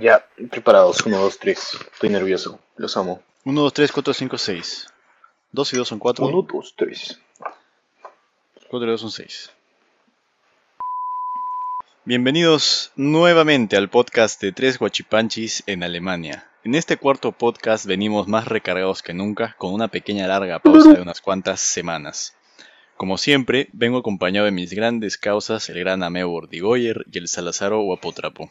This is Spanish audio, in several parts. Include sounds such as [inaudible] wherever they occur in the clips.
ya, preparados. 1, 2, 3. Estoy nervioso. Los amo. 1, 2, 3, 4, 5, 6. 2 y 2 son 4. 1, 2, 3. 4 y 2 son 6. Bienvenidos nuevamente al podcast de Tres Guachipanchis en Alemania. En este cuarto podcast venimos más recargados que nunca, con una pequeña larga pausa de unas cuantas semanas. Como siempre, vengo acompañado de mis grandes causas, el gran Ameo Bordigoyer y el Salazaro Guapotrapo.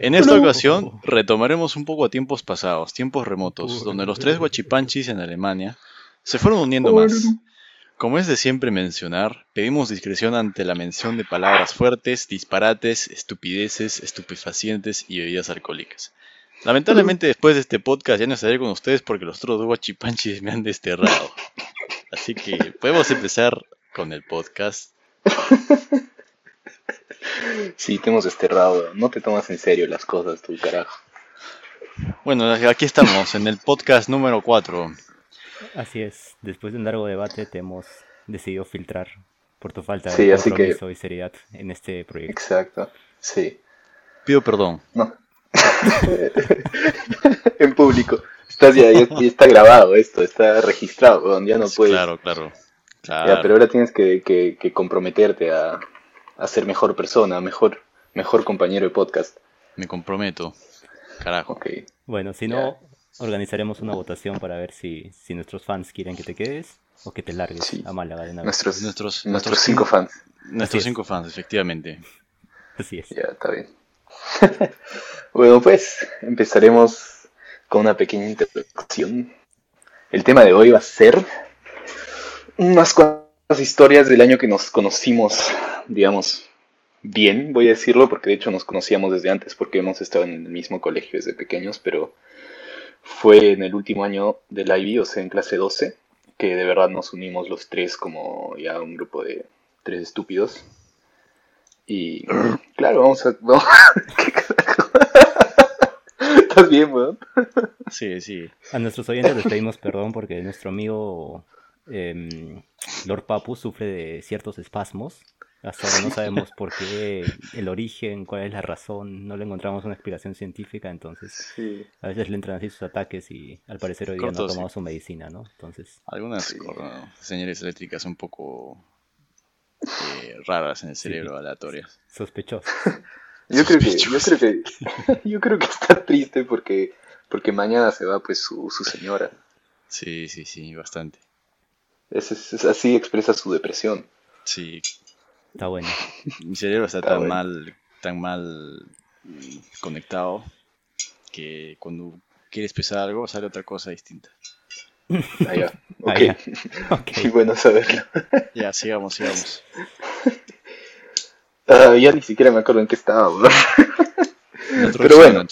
En esta ocasión retomaremos un poco a tiempos pasados, tiempos remotos, donde los tres guachipanchis en Alemania se fueron uniendo más. Como es de siempre mencionar, pedimos discreción ante la mención de palabras fuertes, disparates, estupideces, estupefacientes y bebidas alcohólicas. Lamentablemente después de este podcast ya no estaré con ustedes porque los otros dos guachipanchis me han desterrado. Así que podemos empezar con el podcast. Sí, te hemos desterrado. No te tomas en serio las cosas, tu carajo. Bueno, aquí estamos, en el podcast número 4. Así es, después de un largo debate te hemos decidido filtrar por tu falta Sí, de así que- compromiso y seriedad en este proyecto. Exacto. Sí. Pido perdón. No. [laughs] en público. Estás ya, ya, ya está grabado esto, está registrado, weón, ya no puedes. Claro, claro. Ya, pero ahora tienes que, que- que comprometerte a, a ser mejor persona, mejor, mejor compañero de podcast. Me comprometo. Carajo. Ok. Bueno, si no, organizaremos una votación para ver si, si nuestros fans quieren que te quedes o que te largues Sí. a Málaga de vez. Nuestros, Nuestros- cinco fans. Nuestros es. cinco fans, efectivamente. Así es. Ya, está bien. [laughs] bueno, pues empezaremos con una pequeña introducción. El tema de hoy va a ser unas cuantas historias del año que nos conocimos, digamos, bien, voy a decirlo, porque de hecho nos conocíamos desde antes, porque hemos estado en el mismo colegio desde pequeños, pero fue en el último año del IB, o sea, en clase 12, que de verdad nos unimos los tres como ya un grupo de tres estúpidos. Y claro, vamos a... [laughs] ¿Qué carajo? [laughs] ¿Estás bien, weón? Sí, sí. A nuestros oyentes les pedimos perdón porque nuestro amigo em, Lord Papu sufre de ciertos espasmos. Hasta ahora no sabemos por qué, el origen, cuál es la razón, no le encontramos una explicación científica, entonces Sí. a veces le entran así sus ataques y al parecer hoy día no ha tomado sí. su medicina, ¿no? Entonces, Algunas Sí. señales eléctricas un poco eh, raras en el cerebro, aleatorias. sospechoso. Yo creo que, yo creo que, [laughs] yo creo que está triste porque, porque mañana se va pues su, su señora. Sí, sí, sí, bastante. Es, es- es así expresa su depresión. Sí, Está bueno. mi cerebro está Está tan bueno. mal, tan mal conectado que cuando quieres pesar algo sale otra cosa distinta. Ah, ya. [laughs] Ah, Ok. ya. Ok. [laughs] Qué bueno saberlo. Ya, sigamos, sigamos. Ah, ya ni siquiera me acuerdo en qué estaba, introducción, Pero bueno.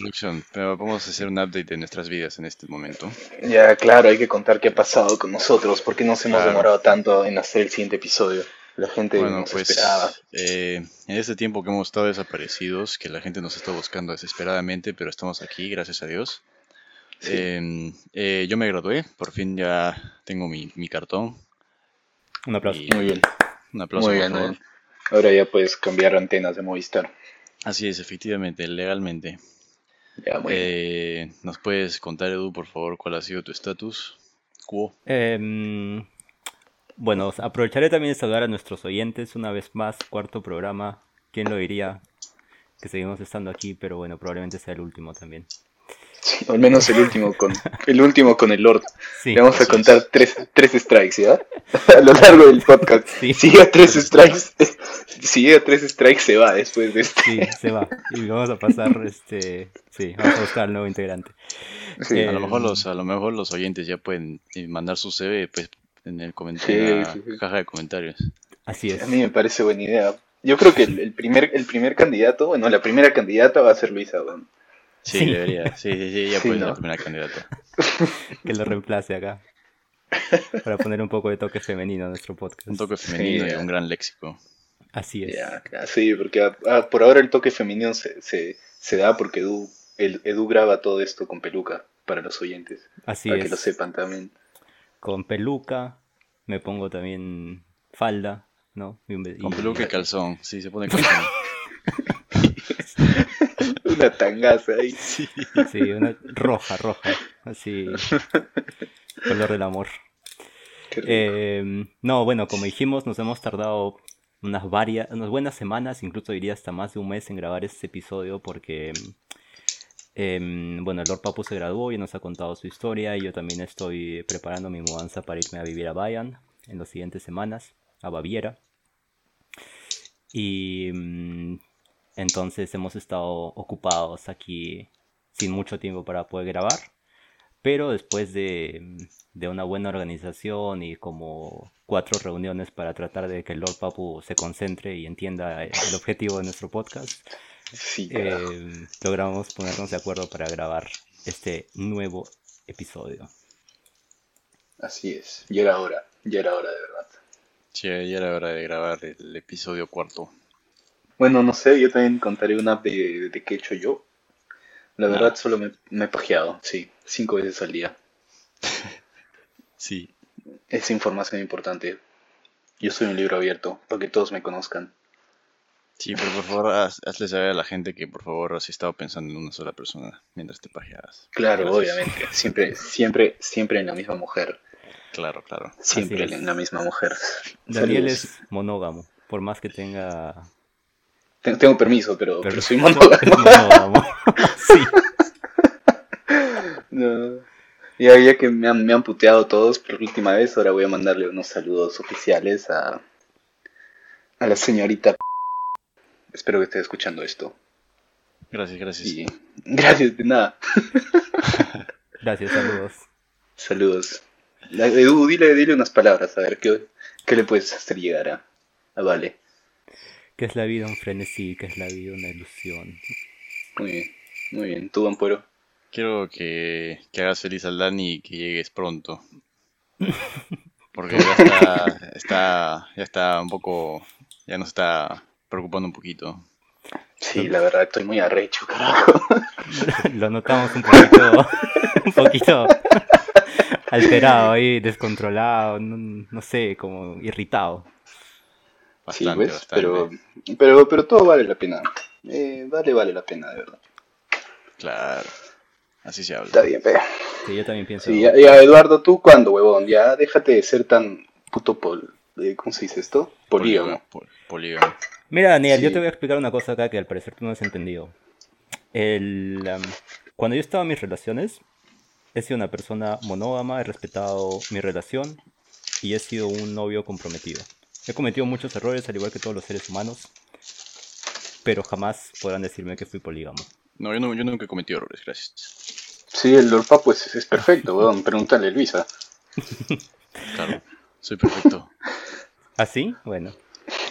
Pero vamos a hacer un update de nuestras vidas en este momento. Ya, claro, hay que contar qué ha pasado con nosotros, porque nos hemos Claro. demorado tanto en hacer el siguiente episodio. La gente Bueno, nos pues esperaba. eh, en este tiempo que hemos estado desaparecidos, que la gente nos está buscando desesperadamente, pero estamos aquí, gracias a Dios. Sí. Eh, eh, yo me gradué, por fin ya tengo mi, mi cartón. Un aplauso. Y Muy bien, un aplauso, muy por bien. favor. Ahora ya puedes cambiar antenas de Movistar. Así es, efectivamente, legalmente. Ya, muy bien. Eh, ¿Nos puedes contar, Edu, por favor, cuál ha sido tu estatus? quo? Em, bueno, aprovecharé también de saludar a nuestros oyentes una vez más, cuarto programa. ¿Quién lo diría? Que seguimos estando aquí, pero bueno, probablemente sea el último también. Sí, al menos el último con el último con el Lord. Sí, Le vamos a contar es. tres, tres strikes, ¿ya? [laughs] A lo largo del podcast. Sí. Si llega tres strikes, [laughs] si llega tres strikes se va después de este. sí, se va. Y vamos a pasar, este, sí, vamos a buscar al nuevo integrante. Sí. Eh, A lo mejor los, a lo mejor los oyentes ya pueden eh, mandar su CV pues, en el comentario, Sí, la sí, sí. caja de comentarios. Así es. A mí me parece buena idea. Yo creo que el, el primer el primer candidato, bueno, la primera candidata va a ser Luisa. weón. Sí, Sí. debería. Sí, sí, sí, Sí, puede ser ¿no? la primera candidata. [laughs] Que lo reemplace acá. Para poner un poco de toque femenino a nuestro podcast. Un toque femenino Sí, y ya. un gran léxico. Así es. Ya, ya, sí, porque por ahora el toque femenino se, se, se da porque Edu, el, Edu graba todo esto con peluca para los oyentes, Así para es. que lo sepan también. Con peluca, me pongo también falda, ¿no? Y un ve- Con peluca y calzón. Sí, se pone [laughs] calzón. [laughs] una tangaza ahí. Sí. Sí, una roja, roja. Así. Color del amor. Eh, no, bueno, como dijimos, nos hemos tardado unas varias, unas buenas semanas, incluso diría hasta más de un mes en grabar este episodio porque, em, bueno, el Lord Papu se graduó y nos ha contado su historia y yo también estoy preparando mi mudanza para irme a vivir a Bayern en las siguientes semanas, a Baviera. Y mm, entonces hemos estado ocupados aquí sin mucho tiempo para poder grabar. Pero después de, de una buena organización y como cuatro reuniones para tratar de que el Lord Papu se concentre y entienda el objetivo de nuestro podcast, Sí, eh, logramos ponernos de acuerdo para grabar este nuevo episodio. Así es. Ya era hora. Ya era hora, de verdad. Sí, ya era hora de grabar el episodio cuarto. Bueno, no sé, yo también contaré una de, de qué he hecho yo. La Ah. verdad, solo me, me he pajeado, sí, cinco veces al día. [laughs] Sí. Es información importante. Yo soy un libro abierto, para que todos me conozcan. Sí, pero por favor, haz- hazle saber a la gente que por favor has estado pensando en una sola persona mientras te pajeabas. Claro, Gracias. obviamente. Siempre, siempre, siempre en la misma mujer. Claro, claro. Siempre en la misma mujer. Daniel Saludos. es monógamo, por más que tenga... Ten- Tengo permiso, pero, pero soy monógamo. [laughs] monógamo. [laughs] sí. No. Ya, ya que me han, me han puteado todos por última vez, ahora voy a mandarle unos saludos oficiales a, a la señorita. Espero que esté escuchando esto. Gracias, gracias. Y gracias, de nada. [laughs] Gracias, saludos. Saludos. Edu, dile, dile unas palabras, a ver qué, qué le puedes hacer llegar a, a Vale. ¿Qué es la vida un frenesí? ¿Qué es la vida una ilusión? Muy bien, muy bien. ¿Tú, Ampuero? Quiero que, que hagas feliz al Dani y que llegues pronto. Porque ya está, está, ya está un poco, ya nos está preocupando un poquito. Sí, la verdad, estoy muy arrecho, carajo. [laughs] Lo notamos un poquito, un poquito alterado ahí, descontrolado, no, no sé, como irritado. Sí, Bastante, ¿ves? bastante. Pero, pero, pero todo vale la pena. Eh, vale, vale la pena, de verdad. Claro, así se habla. Está bien, pero... Sí, yo también pienso. Sí, ya, ya, Eduardo, ¿tú cuándo, huevón? Ya déjate de ser tan puto pol... eh, ¿Cómo se dice esto? Polígamo. Pol- Polígamo. Mira, Daniel, Sí. yo te voy a explicar una cosa acá que al parecer tú no has entendido. El, cuando yo estaba en mis relaciones, he sido una persona monógama, he respetado mi relación y he sido un novio comprometido. He cometido muchos errores, al igual que todos los seres humanos, pero jamás podrán decirme que fui polígamo. No, yo, no, yo nunca he cometido errores, gracias. Sí, el Lord Papu es, es perfecto, huevón. Pregúntale a Luisa. [laughs] Claro, soy perfecto. [laughs] ¿Ah, sí? Bueno.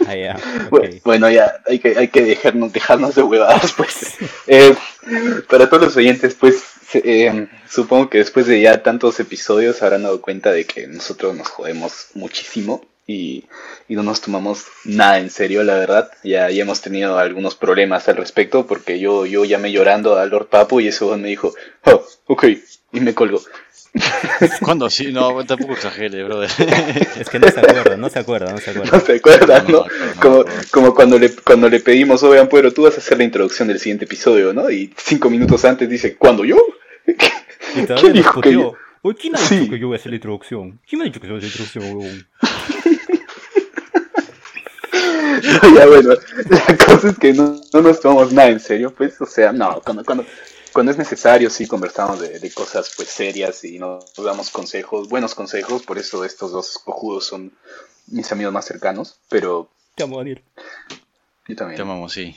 Ah, ya, ok. Bueno, ya, hay que, hay que dejarnos, dejarnos de huevadas, pues. [laughs] Eh, para todos los oyentes, pues, se- eh, supongo que después de ya tantos episodios habrán dado cuenta de que nosotros nos jodemos muchísimo y, y no nos tomamos nada en serio, la verdad. Ya, ya hemos tenido algunos problemas al respecto porque yo, yo llamé llorando a Lord Papu y ese me dijo, oh, ok, y me colgó. [laughs] ¿Cuándo? Sí, no, tampoco exagere, brother. [laughs] Es que no se acuerda, no se acuerda, no se No acuerda. se No, ¿no? no, no, no, como, no. como cuando le, cuando le pedimos, oigan, pero tú vas a hacer la introducción del siguiente episodio, ¿no? Y cinco minutos antes dice, ¿cuándo yo? [laughs] Y ¿Quién todavía nos dijo que yo? Oye, ¿quién ha Sí. dicho que yo voy a hacer la introducción? ¿Quién me ha dicho que yo voy a hacer la introducción, huevón? ya bueno, la cosa es que no, no nos tomamos nada en serio, pues, o sea, no, cuando, cuando, cuando es necesario sí conversamos de, de cosas pues serias y nos damos consejos, buenos consejos, por eso estos dos cojudos son mis amigos más cercanos, pero Te amo, Daniel. yo también. Te amamos, sí.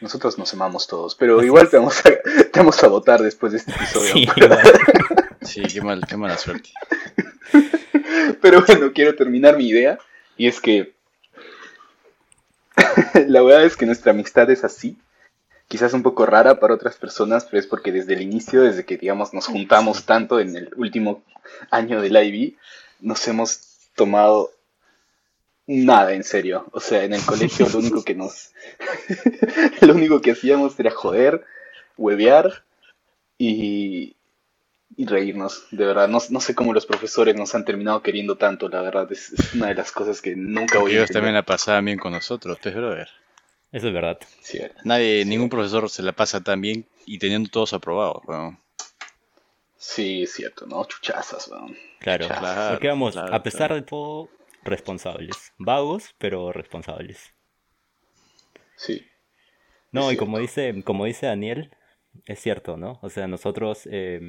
Nosotros nos amamos todos, pero Así igual te vamos, a, te vamos a votar después de este episodio. [laughs] Sí. Sí, qué, mal, qué mala suerte. [laughs] Pero bueno, quiero terminar mi idea. Y es que [laughs] la verdad es que nuestra amistad es así. Quizás un poco rara para otras personas, pero es porque desde el inicio, desde que digamos nos juntamos tanto en el último año del IB, nos hemos tomado nada en serio. O sea, en el colegio lo único que nos... [laughs] lo único que hacíamos era joder, huevear y, y reírnos, de verdad. No, no sé cómo los profesores nos han terminado queriendo tanto, la verdad. Es, es una de las cosas que nunca voy a ellos también la pasaban bien con nosotros, pues, brother. Eso es verdad. Cierto. Nadie, ningún profesor se la pasa tan bien y teniendo todos aprobados, weón. Sí, es cierto, ¿no? Chuchazas, weón. Claro, Claro, porque vamos, claro, a pesar claro. de todo, responsables. Vagos, pero responsables. Sí. No, y como dice, como dice Daniel, es cierto, ¿no? O sea, nosotros, eh,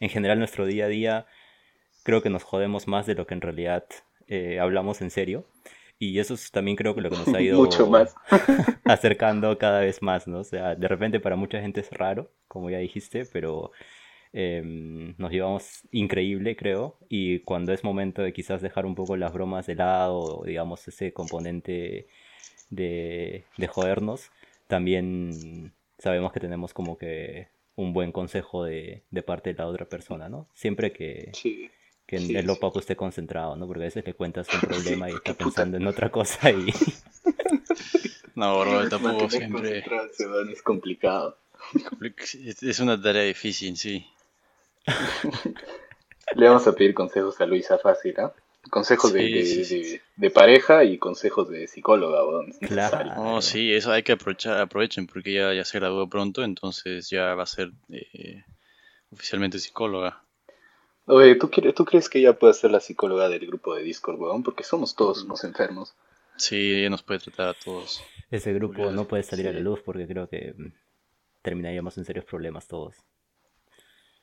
en general, nuestro día a día, creo que nos jodemos más de lo que en realidad eh, hablamos en serio. Y eso es también creo que lo que nos ha [laughs] ido Mucho más. [laughs] acercando cada vez más, ¿no? O sea, de repente para mucha gente es raro, como ya dijiste, pero em, nos llevamos increíble, creo. Y cuando es momento de quizás dejar un poco las bromas de lado, digamos ese componente de, de jodernos, también sabemos que tenemos como que un buen consejo de, de parte de la otra persona, ¿no? Siempre que, Sí. que Sí, el sí. opaco esté concentrado, ¿no? Porque a veces le cuentas un [laughs] problema y está pensando en otra cosa y... [laughs] No, bro, tampoco siempre. es complicado. Es una tarea difícil, sí. [laughs] Le vamos a pedir consejos a Luisa Fácil, ¿ah? Consejos de, Sí, de- sí, sí, de- de pareja y consejos de psicóloga, weón. es [laughs] Claro. No, sí, eso hay que aprovechar, aprovechen porque ya, ya se graduó pronto, entonces ya va a ser eh, oficialmente psicóloga. Oye, ¿tú, quieres- ¿tú crees que ella puede ser la psicóloga del grupo de Discord, weón? Porque somos todos unos enfermos. Sí, ella nos puede tratar a todos. Ese grupo no puede salir a la luz porque creo que mm, terminaríamos en serios problemas todos.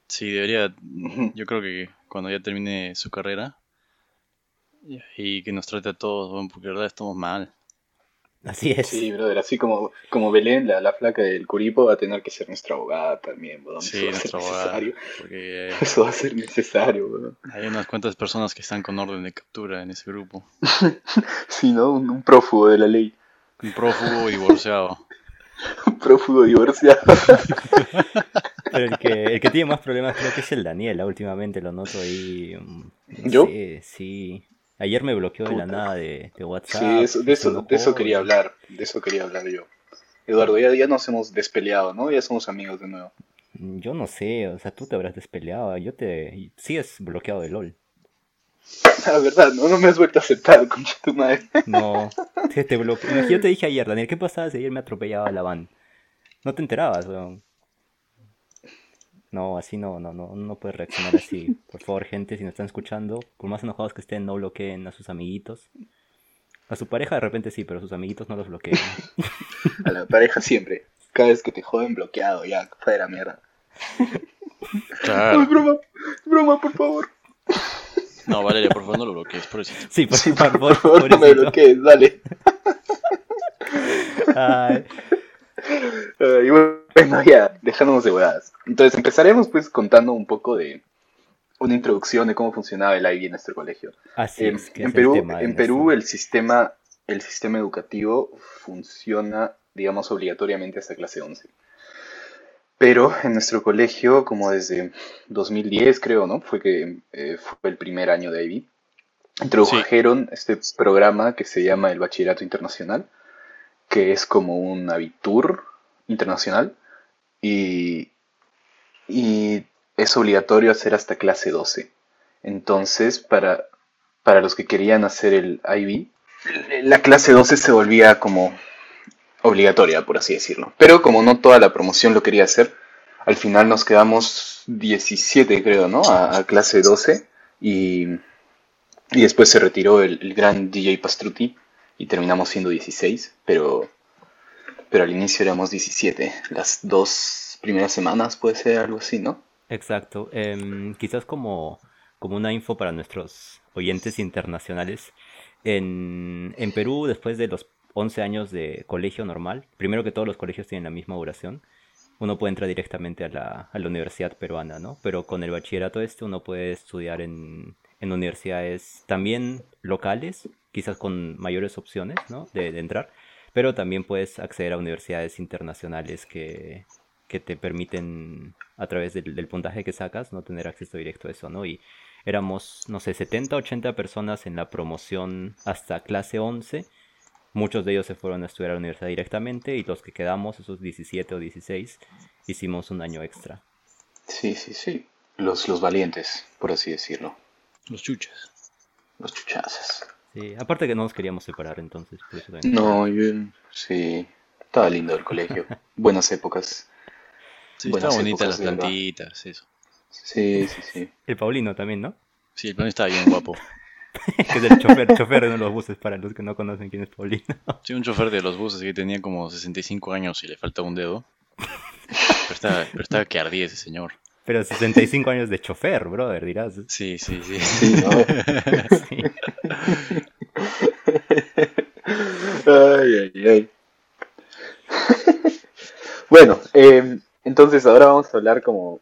Sí, debería, yo creo que cuando ya termine su carrera y que nos trate a todos, bueno, porque de verdad estamos mal. Así es. Sí, brother, así como, como Belén, la, la flaca del Curipo, va a tener que ser nuestra abogada también, weón. Sí, Eso va a ser necesario. porque [laughs] eh, Eso va a ser necesario, weón. hay unas cuantas personas que están con orden de captura en ese grupo. [laughs] Sí, ¿no? Un, un prófugo de la ley. Un prófugo divorciado. [laughs] Un prófugo divorciado. Pero el que, el que tiene más problemas creo que es el Daniela. Últimamente lo noto ahí. mm, no ¿Yo? sé, sí. Ayer me bloqueó de la nada de, de WhatsApp. Sí, eso, de, eso, de eso quería hablar. De eso quería hablar yo. Eduardo, ya, ya nos hemos despeleado, ¿no? Ya somos amigos de nuevo. Yo no sé, o sea, tú te habrás despeleado. Yo te. Sigues bloqueado de LOL. [laughs] La verdad, no, no me has vuelto a aceptar, [laughs] concha tu madre. No, te, te bloqueé. Yo te dije ayer, Daniel, ¿qué pasaba si ayer me atropellaba la van? No te enterabas, weón. No, así no, no, no, no puedes reaccionar así. [laughs] Por favor, gente, si nos están escuchando, por más enojados que estén, no bloqueen a sus amiguitos. A su pareja de repente sí, pero a sus amiguitos no los bloqueen. [laughs] A la pareja siempre. Cada vez que te joden bloqueado, ya, fuera mierda. [laughs] Claro. broma, broma, por favor. No, Valeria, por favor, no lo bloquees, por eso. Sí, por, Sí, favor, por favor, no me bloquees, dale. Ay, Ay, bueno, ya, dejándonos de huevadas. Entonces empezaremos pues contando un poco de una introducción de cómo funcionaba el IB en nuestro colegio. así En, es, que en es el Perú, tema de en Perú nuestro- el sistema, el sistema educativo funciona, digamos, obligatoriamente hasta clase 11. Pero en nuestro colegio, como desde 2010 creo, ¿no? Fue que eh, fue el primer año de IB. Introdujeron este programa que se llama el Bachillerato Internacional, que es como un abitur internacional y, y es obligatorio hacer hasta clase 12. Entonces, para, para los que querían hacer el IB, la clase 12 se volvía como obligatoria, por así decirlo. Pero como no toda la promoción lo quería hacer, al final nos quedamos 17, creo, ¿no? A, clase 12 y, y después se retiró el, el gran DJ Pastruti y terminamos siendo 16, pero, pero al inicio éramos 17. Las dos primeras semanas puede ser algo así, ¿no? Exacto. Em, quizás como, como una info para nuestros oyentes internacionales. En, en Perú, después de los 11 años de colegio normal, primero que todos los colegios tienen la misma duración, uno puede entrar directamente a la, a la universidad peruana, ¿no? Pero con el bachillerato este uno puede estudiar en, en universidades también locales, quizás con mayores opciones, ¿no? De, de entrar, pero también puedes acceder a universidades internacionales que, que te permiten, a través del, del puntaje que sacas, no tener acceso directo a eso, ¿no? Y éramos, no sé, 70, 80 personas en la promoción hasta clase 11. Muchos de ellos se fueron a estudiar a la universidad directamente y los que quedamos, esos 17 o 16, hicimos un año extra. Sí, sí, sí. Los, los valientes, por así decirlo. Los chuchas. Los chuchazas. Sí, aparte que no nos queríamos separar entonces. por eso también- No, yo, sí. Estaba lindo el colegio. [laughs] Buenas épocas. Sí, Buenas estaba bonita épocas, las plantitas, eso. Sí, sí, sí. El Paulino también, ¿no? Sí, el plan estaba bien guapo. [laughs] que es el chofer, chofer de uno de los buses para los que no conocen quién es Paulino. Sí, un chofer de los buses que tenía como 65 años y le faltaba un dedo. [laughs] Pero estaba, pero estaba que ardía ese señor. Pero 65 años de chofer, brother, dirás. Sí, sí, sí. Sí, ¿no? [laughs] Sí. Ay, ay, ay. bueno, eh, entonces ahora vamos a hablar como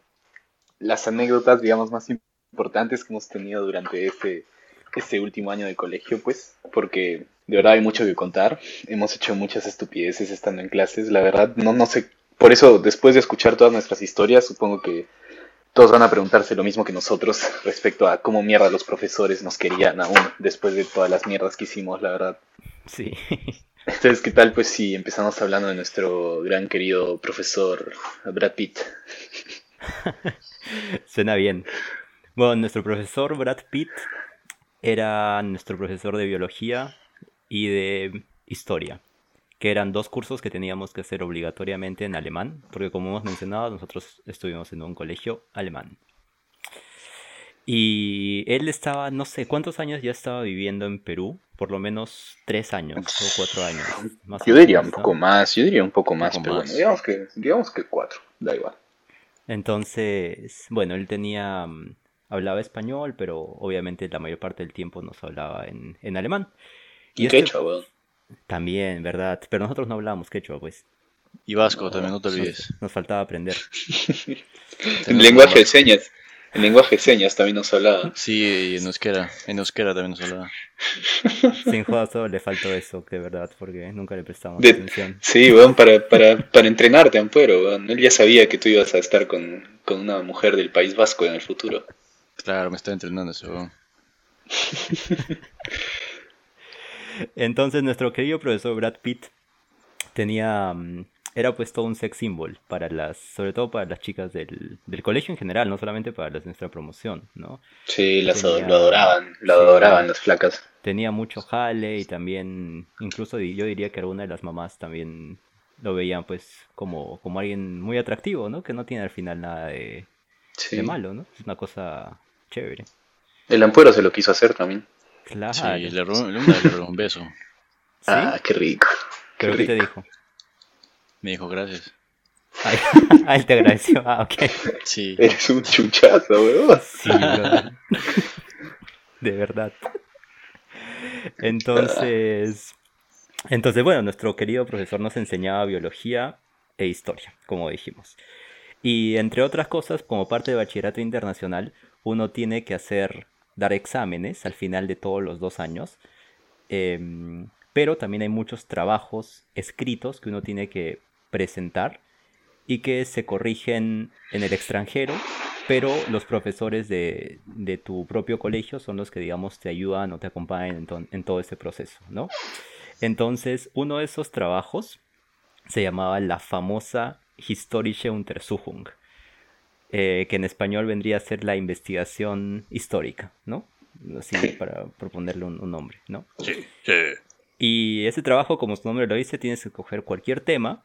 las anécdotas, digamos, más importantes que hemos tenido durante este, este último año de colegio, pues, porque de verdad hay mucho que contar. Hemos hecho muchas estupideces estando en clases, la verdad, no, no sé. Por eso, después de escuchar todas nuestras historias, supongo que todos van a preguntarse lo mismo que nosotros [laughs] respecto a cómo mierda los profesores nos querían aún después de todas las mierdas que hicimos, la verdad. Sí. [laughs] Entonces, ¿qué tal? Pues si empezamos hablando de nuestro gran querido profesor Brad Pitt. [laughs] Suena bien. Bueno, nuestro profesor Brad Pitt era nuestro profesor de biología y de historia, que eran dos cursos que teníamos que hacer obligatoriamente en alemán, porque como hemos mencionado, nosotros estuvimos en un colegio alemán. Y él estaba, no sé, ¿cuántos años ya estaba viviendo en Perú? Por lo menos tres años o cuatro años. más Yo diría un poco más, yo diría un poco más, poco pero más. bueno, digamos que, digamos que cuatro, da igual. Entonces, bueno, él tenía, mm, hablaba español, pero obviamente la mayor parte del tiempo nos hablaba en, en alemán. Y este- quechua, weón. También, ¿verdad? Pero nosotros no hablábamos quechua, pues. Y Vasco también, no te olvides. nos faltaba aprender. [laughs] En lenguaje de señas, en lenguaje de señas también nos hablaba. Sí, y en euskera. En euskera también nos hablaba. Sin jodas, solo le faltó eso, de verdad, porque nunca le prestamos De- atención. Sí, weón, para, para, para entrenarte, Ampuero, weón. Él ya sabía que tú ibas a estar con, con una mujer del País Vasco en el futuro. Claro, me está entrenando ese weón. [laughs] Entonces, nuestro querido profesor Brad Pitt tenía. mm, Era pues todo un sex symbol para las, sobre todo para las chicas del, del colegio en general, no solamente para las de nuestra promoción, ¿no? Sí, las, Tenía- lo adoraban, lo sí. adoraban las flacas. tenía mucho jale y también, incluso yo diría que alguna de las mamás también lo veían pues como, como alguien muy atractivo, ¿no? Que no tiene al final nada de, Sí. de malo, ¿no? Es una cosa chévere. El Ampuero se lo quiso hacer también. Claro. Sí, le robó, le robó un beso. [laughs] ¿Sí? Ah, qué rico. Qué ¿Pero qué te dijo? Me dijo gracias. Ay, ah, él te agradeció. Ah, ok. Sí. Eres un chuchazo, weón. Sí, brother. De verdad. Entonces, entonces, bueno, nuestro querido profesor nos enseñaba biología e historia, como dijimos. Y entre otras cosas, como parte de bachillerato internacional, uno tiene que hacer, dar exámenes al final de todos los dos años. Em, pero también hay muchos trabajos escritos que uno tiene que presentar y que se corrigen en el extranjero, pero los profesores de, tu propio colegio son los que, digamos, te ayudan o te acompañan en, to- en todo ese proceso, ¿no? Entonces, uno de esos trabajos se llamaba la famosa Historische Untersuchung, eh, que en español vendría a ser la investigación histórica, ¿no? Así para proponerle un, un nombre, ¿no? Sí, sí. Y ese trabajo, como su nombre lo dice, tienes que coger cualquier tema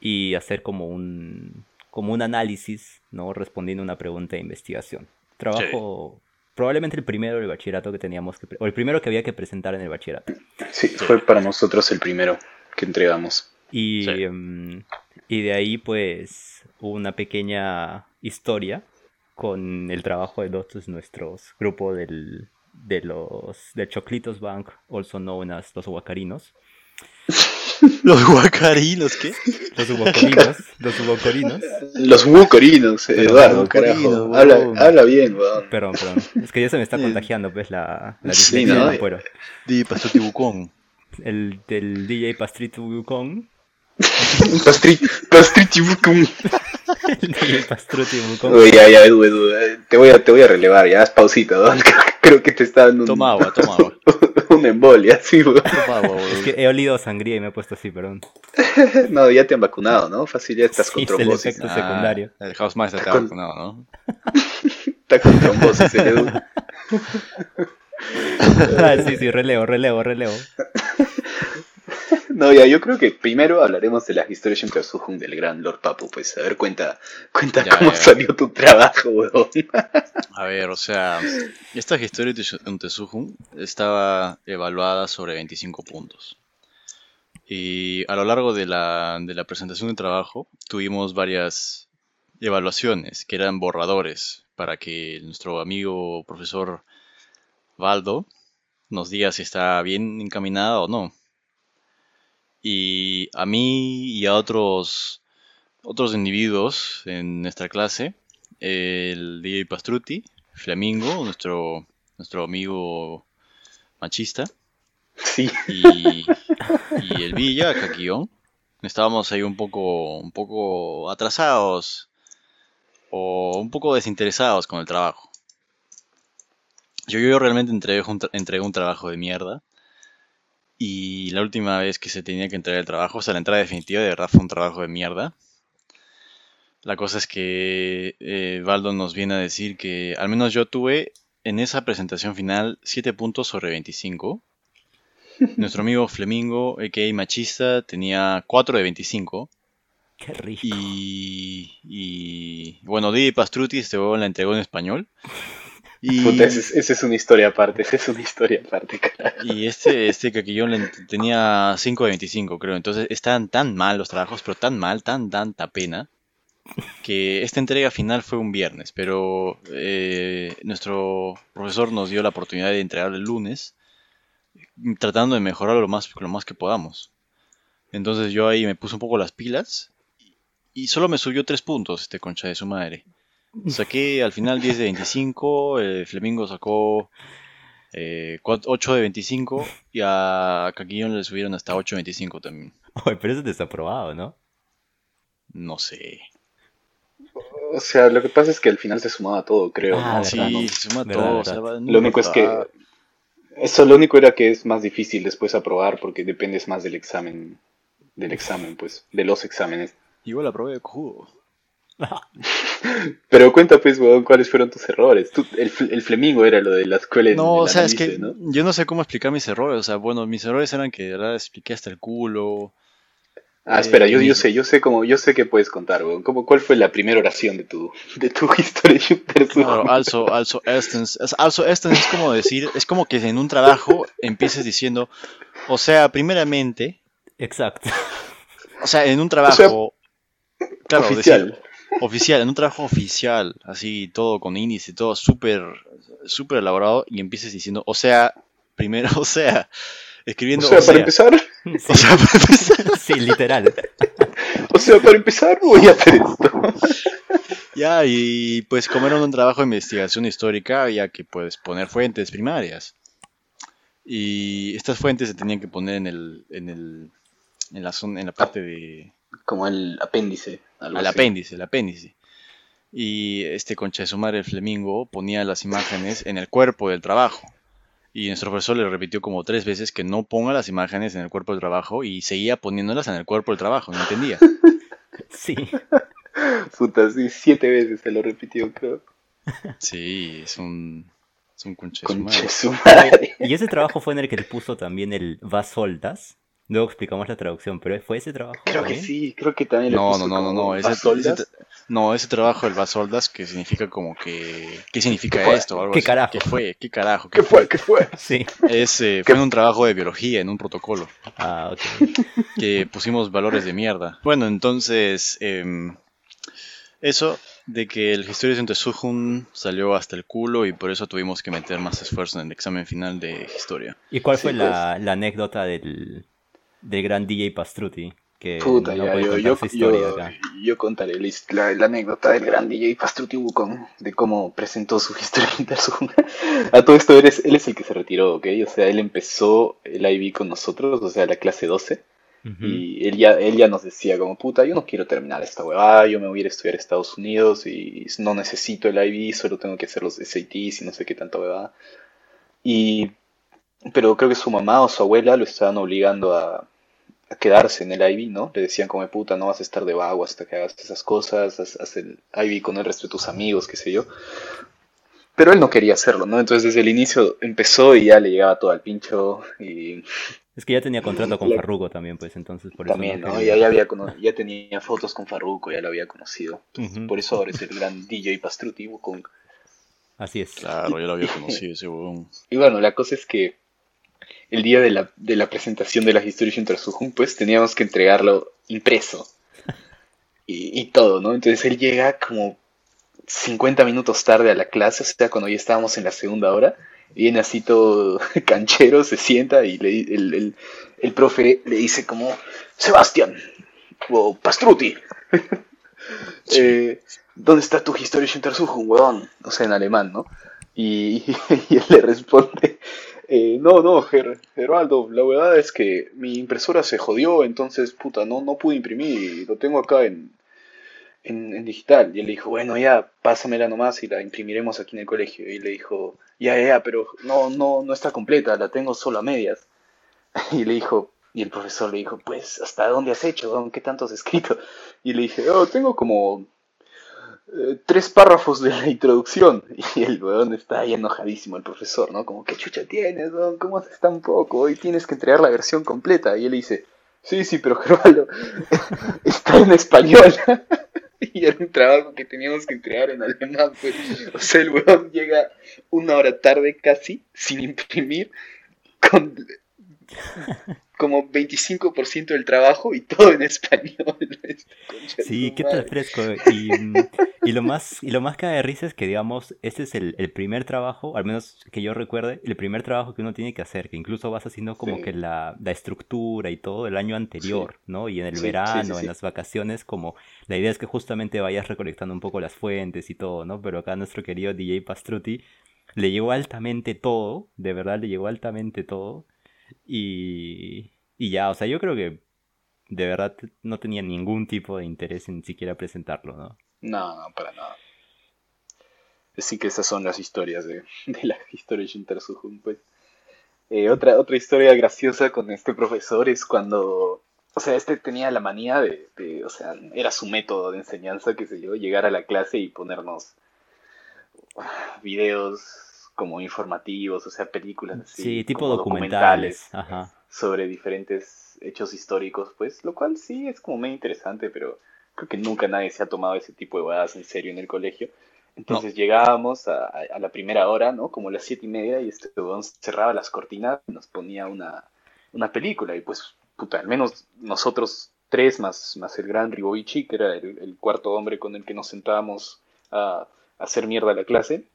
y hacer como un, como un análisis, ¿no? Respondiendo a una pregunta de investigación. Trabajo, probablemente el primero del bachillerato que teníamos que, o el primero que había que presentar en el bachillerato. Sí, fue para nosotros el primero que entregamos. Y, Sí. em, y de ahí, pues, hubo una pequeña historia con el trabajo de de nuestros grupo del, de los de Choclitos Bank, also known as los huacarinos. [laughs] Los guacarinos, ¿qué? Los huacorinos, los huacorinos. Los Pero Eduardo, los carajo. bucorinos, Habla, habla bien, weón. Perdón, perdón. Es que ya se me está contagiando, pues, la, la Sí, ¿no? del afuero. Di Pastuti Bucón. El del DJ Pastrito Bucón. [laughs] Pastri, pastriti bucum. [laughs] El Pastruti Bucón. Uy, ya, ya, Edu, Edu, te voy a, te voy a relevar, ya, haz pausita, [laughs] weón. Creo que te está dando un, Toma agua, toma agua. [laughs] una embolia, sí, weón. Toma agua, Es weón. que he olido sangría y me he puesto así, perdón. No, ya te han vacunado, ¿no? Fácil, ya estás Sí, con es el trombosis. efecto. secundario. Ah, el Hausmeister está Con- vacunado, ¿no? Está con trombosis, el Edu. Ah, sí, sí, relevo, relevo, relevo. [laughs] No, ya, yo creo que primero hablaremos de las historias entre Suhun del gran Lord Papu. Pues, a ver, cuenta, cuenta Ya, cómo ya. salió tu trabajo, weón. [laughs] A ver, o sea, esta historia de Untesujun estaba evaluada sobre 25 puntos. Y a lo largo de la, de la presentación de trabajo tuvimos varias evaluaciones que eran borradores para que nuestro amigo profesor Valdo nos diga si está bien encaminada o no. Y a mí y a otros, otros individuos en nuestra clase, el DJ Pastruti, Flamingo, nuestro, nuestro amigo machista, Sí. y, y el Villa, Caquión, estábamos ahí un poco, un poco atrasados o un poco desinteresados con el trabajo. Yo, yo realmente entregué un, entregué un trabajo de mierda. Y la última vez que se tenía que entregar el trabajo, o sea, la entrada definitiva de verdad fue un trabajo de mierda. La cosa es que eh, Valdo nos viene a decir que al menos yo tuve en esa presentación final 7 puntos sobre 25. [laughs] Nuestro amigo Flemingo, a.k.a. Machista, tenía 4 de 25. Qué rico. Y, y bueno, DJ Pastruti este huevón la entregó en español. Y, Puta, esa es, una historia aparte, esa es una historia aparte, carajo. y este, este Caquillón tenía 5 de 25, creo. Entonces estaban tan mal los trabajos, pero tan mal, tan tanta pena, que esta entrega final fue un viernes. Pero eh, nuestro profesor nos dio la oportunidad de entregar el lunes, tratando de mejorar lo más, lo más que podamos. Entonces yo ahí me puse un poco las pilas y solo me subió 3 puntos este concha de su madre. Saqué al final 10 de 25, el Flemingo sacó eh, 8 de 25 y a Caquillón le subieron hasta 8 de 25 también. Oye, pero eso es desaprobado, ¿no? No sé. O sea, lo que pasa es que al final se sumaba todo, creo. Ah, Sí, no- se suma verdad, todo. o sea, no Lo único es que eso lo único era que es más difícil después aprobar porque dependes más del examen, del examen, pues, de los exámenes. Igual la probé de cojudo. [laughs] Pero cuenta pues, weón, cuáles fueron tus errores. Tú- el, el flemingo era lo de la escuela en No, o sea, es que yo no sé cómo explicar mis errores. O sea, bueno, mis errores eran que de verdad expliqué hasta el culo. Ah, espera, yo, Eh, yo sé, yo sé cómo, yo sé que puedes contar, weón. ¿Cómo, ¿Cuál fue la primera oración de tu, de tu [laughs] historia? Claro, also, also, erstens. Es- Also, erstens es como decir, es como que en un trabajo empieces diciendo, o sea, primeramente, Exacto. o sea, en un trabajo, claro, oficial. decir, oficial, en un trabajo oficial, así todo con índice, todo súper, súper elaborado, y empieces diciendo, o sea, primero, [laughs] o sea, O escribiendo, sea, o para sea, empezar, Sí, [laughs] o sea, para empezar. [laughs] sí, literal. o sea, para empezar voy a hacer esto. Ya, y pues como era un trabajo de investigación histórica, había que pues poner fuentes primarias. Y estas fuentes se tenían que poner en el, en el, en la zona, en la parte de, Como el apéndice. algo al así. apéndice, el apéndice. Y este concha de su madre, el Flemingo, ponía las imágenes en el cuerpo del trabajo. Y nuestro profesor le repitió como tres veces que no ponga las imágenes en el cuerpo del trabajo y seguía poniéndolas en el cuerpo del trabajo, no entendía. [laughs] Sí. Puta, sí, siete veces se lo repitió, creo. Sí, es un, es un concha de su madre. Conche su madre. Y ese trabajo fue en el que le puso también el Vasoldas. Luego explicamos la traducción, pero ¿fue ese trabajo? Creo que también? sí, creo que también No, no, no, no, no. Ese, no, ese trabajo del Basoldas que significa como que. ¿Qué significa esto? algo ¿Qué así. carajo? ¿Qué fue? ¿Qué carajo? ¿Qué fue? ¿Qué fue? [laughs] Sí. Es, eh, fue en un trabajo de biología, en un protocolo, Ah, ok. que pusimos valores de mierda. Bueno, entonces, em, eso de que el Historia de Sujun salió hasta el culo y por eso tuvimos que meter más esfuerzo en el examen final de historia. ¿Y cuál Sí, fue la, la anécdota del, del gran DJ Pastruti? Que Puta, no ya, yo, yo, yo, yo contaré la, anécdota del gran DJ Pastruti Wukong, de cómo presentó su historia Interzum. [laughs] A todo esto, él es, él es el que se retiró, ¿ok? O sea, él empezó el IB con nosotros, o sea, la clase 12, Ujú. y él ya, él ya nos decía como, puta, yo no quiero terminar esta huevada, yo me voy a ir a estudiar a Estados Unidos y no necesito el IB, solo tengo que hacer los SATs y no sé qué tanta huevada. Y, pero creo que su mamá o su abuela lo estaban obligando a, a quedarse en el IB, ¿no? Le decían como, puta, no vas a estar de vago hasta que hagas esas cosas, haz, haz el IB con el resto de tus amigos, qué sé yo. Pero él no quería hacerlo, ¿no? Entonces desde el inicio empezó y ya le llegaba todo al pincho y Es que ya tenía contrato con Farruko también, pues entonces por eso. También, ¿no? Ya, ya, había ya tenía fotos con Farruko, ya lo había conocido. Por eso ahora es el gran DJ Pastruti con Así es. Claro, ya lo había [laughs] conocido ese huevón. Y bueno, la cosa es que el día de la, de la presentación de la Historia Inter pues teníamos que entregarlo impreso. Y, y todo, ¿no? Entonces él llega como 50 minutos tarde a la clase, o sea, cuando ya estábamos en la segunda hora, viene así todo [laughs] canchero, se sienta y le, el, el, profe le dice como, Sebastián, o Pastruti, [laughs] eh, ¿dónde está tu Historia Untersuchung, huevón? O sea, en alemán, ¿no? Y, [laughs] y él le responde, eh, no, no, Ger Geraldo, la verdad es que mi impresora se jodió, entonces, puta, no, no pude imprimir, lo tengo acá en, en, digital. Y él le dijo, bueno, ya, pásamela nomás y la imprimiremos aquí en el colegio. Y le dijo, ya, ya, pero no, no, no está completa, la tengo solo a medias. [laughs] Y le dijo, y el profesor le dijo, pues, ¿hasta dónde has hecho? ¿Qué tanto has escrito? Y le dije, oh, tengo como eh, tres párrafos de la introducción. [laughs] Y el weón está ahí enojadísimo, el profesor, ¿no? Como, ¿qué chucha tienes, weón? ¿Cómo haces tan poco? Hoy tienes que entregar la versión completa. Y él dice, sí, sí, pero [laughs] Gervaldo, está en español. [laughs] y era un trabajo que teníamos que entregar en alemán, pues. O sea, el weón llega una hora tarde casi, sin imprimir, con como 25% del trabajo y todo en español. [laughs] sí, qué tal fresco. Y, y, lo más, y lo más que de risa es que, digamos, este es el, primer trabajo, al menos que yo recuerde, el primer trabajo que uno tiene que hacer, que incluso vas haciendo como que la, la, estructura y todo el año anterior, ¿no? Y en el verano, en las vacaciones, como la idea es que justamente vayas recolectando un poco las fuentes y todo, ¿no? Pero acá nuestro querido DJ Pastruti le llegó altamente todo, de verdad le llegó altamente todo. Y, y ya, o sea, yo creo que de verdad no tenía ningún tipo de interés en siquiera presentarlo, ¿no? No, no, para nada. Sí que esas son las historias de, [laughs] la historia de pues. Eh, otra, otra historia graciosa con este profesor es cuando, o sea, este tenía la manía de, de, o sea, era su método de enseñanza, que se yo, llegar a la clase y ponernos videos como informativos, o sea, películas así. Sí, tipo documentales, sobre diferentes hechos históricos, pues, lo cual sí es como medio interesante, pero creo que nunca nadie se ha tomado ese tipo de bodas en serio en el colegio. Entonces llegábamos a, la primera hora, ¿no? Como las siete y media, y este cerraba las cortinas y nos ponía una, una película. Y pues, puta, al menos nosotros tres, más, más el gran Ribovici, que era el, cuarto hombre con el que nos sentábamos a, a hacer mierda la clase,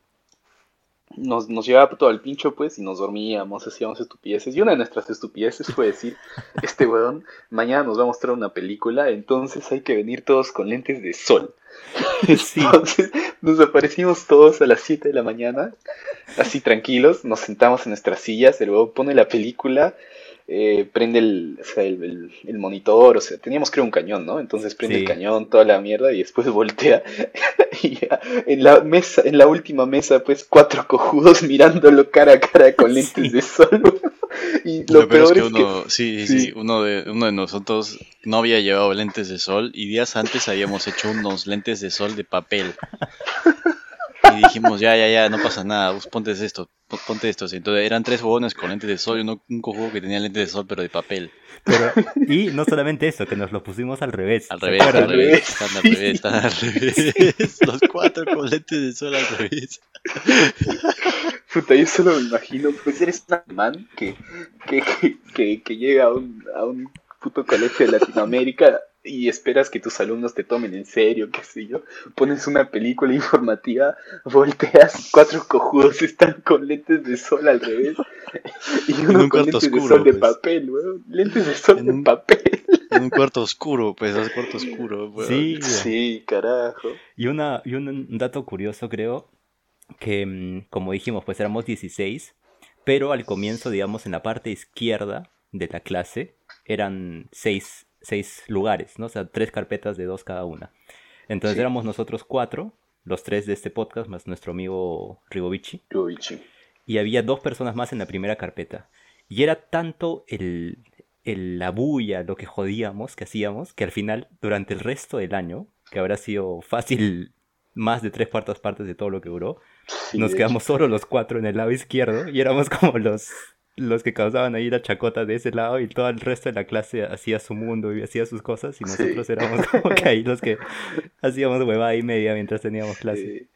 nos, nos llevaba todo al pincho, pues, y nos dormíamos, hacíamos estupideces. Y una de nuestras estupideces fue decir, [laughs] este weón, mañana nos va a mostrar una película, entonces hay que venir todos con lentes de sol. [laughs] Entonces nos aparecimos todos a las 7 de la mañana, así tranquilos, nos sentamos en nuestras sillas, el weón pone la película, eh, prende el, el, monitor, o sea, teníamos creo un cañón, ¿no? Entonces prende el cañón, toda la mierda, y después [laughs] voltea. [laughs] y en la mesa, en la última mesa, pues cuatro cojudos [laughs] mirándolo cara a cara con lentes de sol. y lo, peor, es que uno, sí, sí, uno de, uno de nosotros no había llevado lentes de sol y días antes habíamos hecho unos lentes de sol de papel. Y dijimos, ya, ya, ya, no pasa nada, vos ponte esto, ponte esto. Entonces eran tres huevones con lentes de sol y uno, un cojudo que tenía lentes de sol, pero de papel. y no solamente eso, que nos lo pusimos al revés. Al revés, al revés, están al [laughs] revés, están al revés. Los cuatro con lentes de sol al revés. Puta, yo solo me imagino, pues eres un man que, que, que, que, llega a un, a un puto colegio de Latinoamérica y esperas que tus alumnos te tomen en serio, qué sé yo, pones una película [laughs] informativa, volteas, cuatro cojudos están con lentes de sol al revés y uno con lentes de sol de pues. papel, weón, lentes de sol de papel. [laughs] En un cuarto oscuro, pues, es cuarto oscuro, weón. Sí, sí, carajo. Y, una, y un dato curioso, creo, que mm, como dijimos, pues éramos 16, pero al comienzo, digamos, en la parte izquierda de la clase eran seis seis lugares, ¿no? O sea, tres carpetas de dos cada una. Entonces éramos nosotros cuatro, los tres de este podcast, más nuestro amigo Rigovici. Rigovici. Y había dos personas más en la primera carpeta. Y era tanto el, el, la bulla, lo que jodíamos, que hacíamos, que al final, durante el resto del año, que habrá sido fácil más de tres cuartas partes de todo lo que duró, nos quedamos solo los cuatro en el lado izquierdo y éramos como los los que causaban ahí la chacota de ese lado y todo el resto de la clase hacía su mundo y hacía sus cosas y nosotros éramos [laughs] como que ahí los que hacíamos huevada y media mientras teníamos clase. Sí.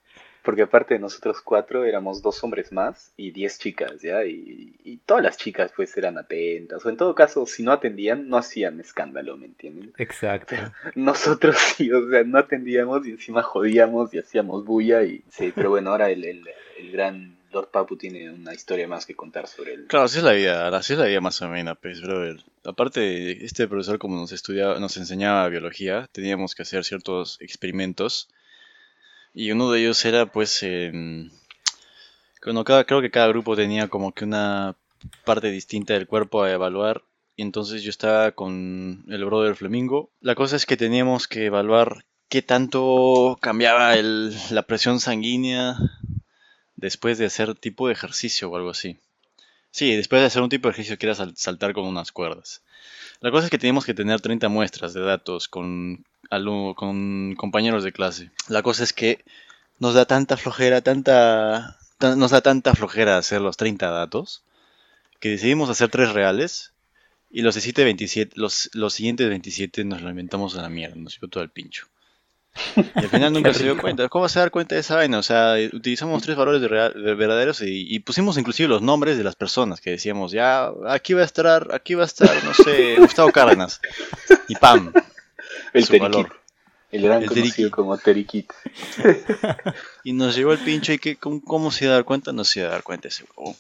Porque aparte de nosotros cuatro éramos dos hombres más y diez chicas, ¿ya? Y, y todas las chicas pues eran atentas. O en todo caso, si no atendían, no hacían escándalo, ¿me entienden? Exacto. Nosotros [laughs] sí, o sea, no atendíamos y encima jodíamos y hacíamos bulla y... Sí, pero bueno, ahora el, el, el gran Lord Papu tiene una historia más que contar sobre él. Claro, así es la vida, así es la vida más o menos, pues, brother. Aparte, este profesor como nos estudiaba, nos enseñaba biología, teníamos que hacer ciertos experimentos y uno de ellos era, pues, cuando cada, creo que cada grupo tenía como que una parte distinta del cuerpo a evaluar. Y entonces yo estaba con el brother Flamingo. La cosa es que teníamos que evaluar qué tanto cambiaba el, la presión sanguínea después de hacer tipo de ejercicio o algo así. Sí, después de hacer un tipo de ejercicio que era sal- saltar con unas cuerdas. La cosa es que teníamos que tener 30 muestras de datos con, con compañeros de clase. La cosa es que nos da tanta flojera, tanta, ta- nos da tanta flojera hacer los 30 datos, que decidimos hacer tres reales y los, 17, 27, los, los siguientes 27 nos lo inventamos a la mierda, nos dio todo el pincho. Y al final [laughs] nunca se dio cuenta. ¿Cómo se dar cuenta de esa vaina? O sea, utilizamos tres valores de real- de verdaderos y, y pusimos inclusive los nombres de las personas que decíamos, ya, aquí va a estar, aquí va a estar, no sé, [laughs] Gustavo Cárdenas. Y pam, El su Teriquit. valor. El gran El conocido Teriquit. como Teriquit. [laughs] Y nos llegó el pincho y que, ¿cómo, cómo se iba a dar cuenta? No se iba a dar cuenta ese huevón.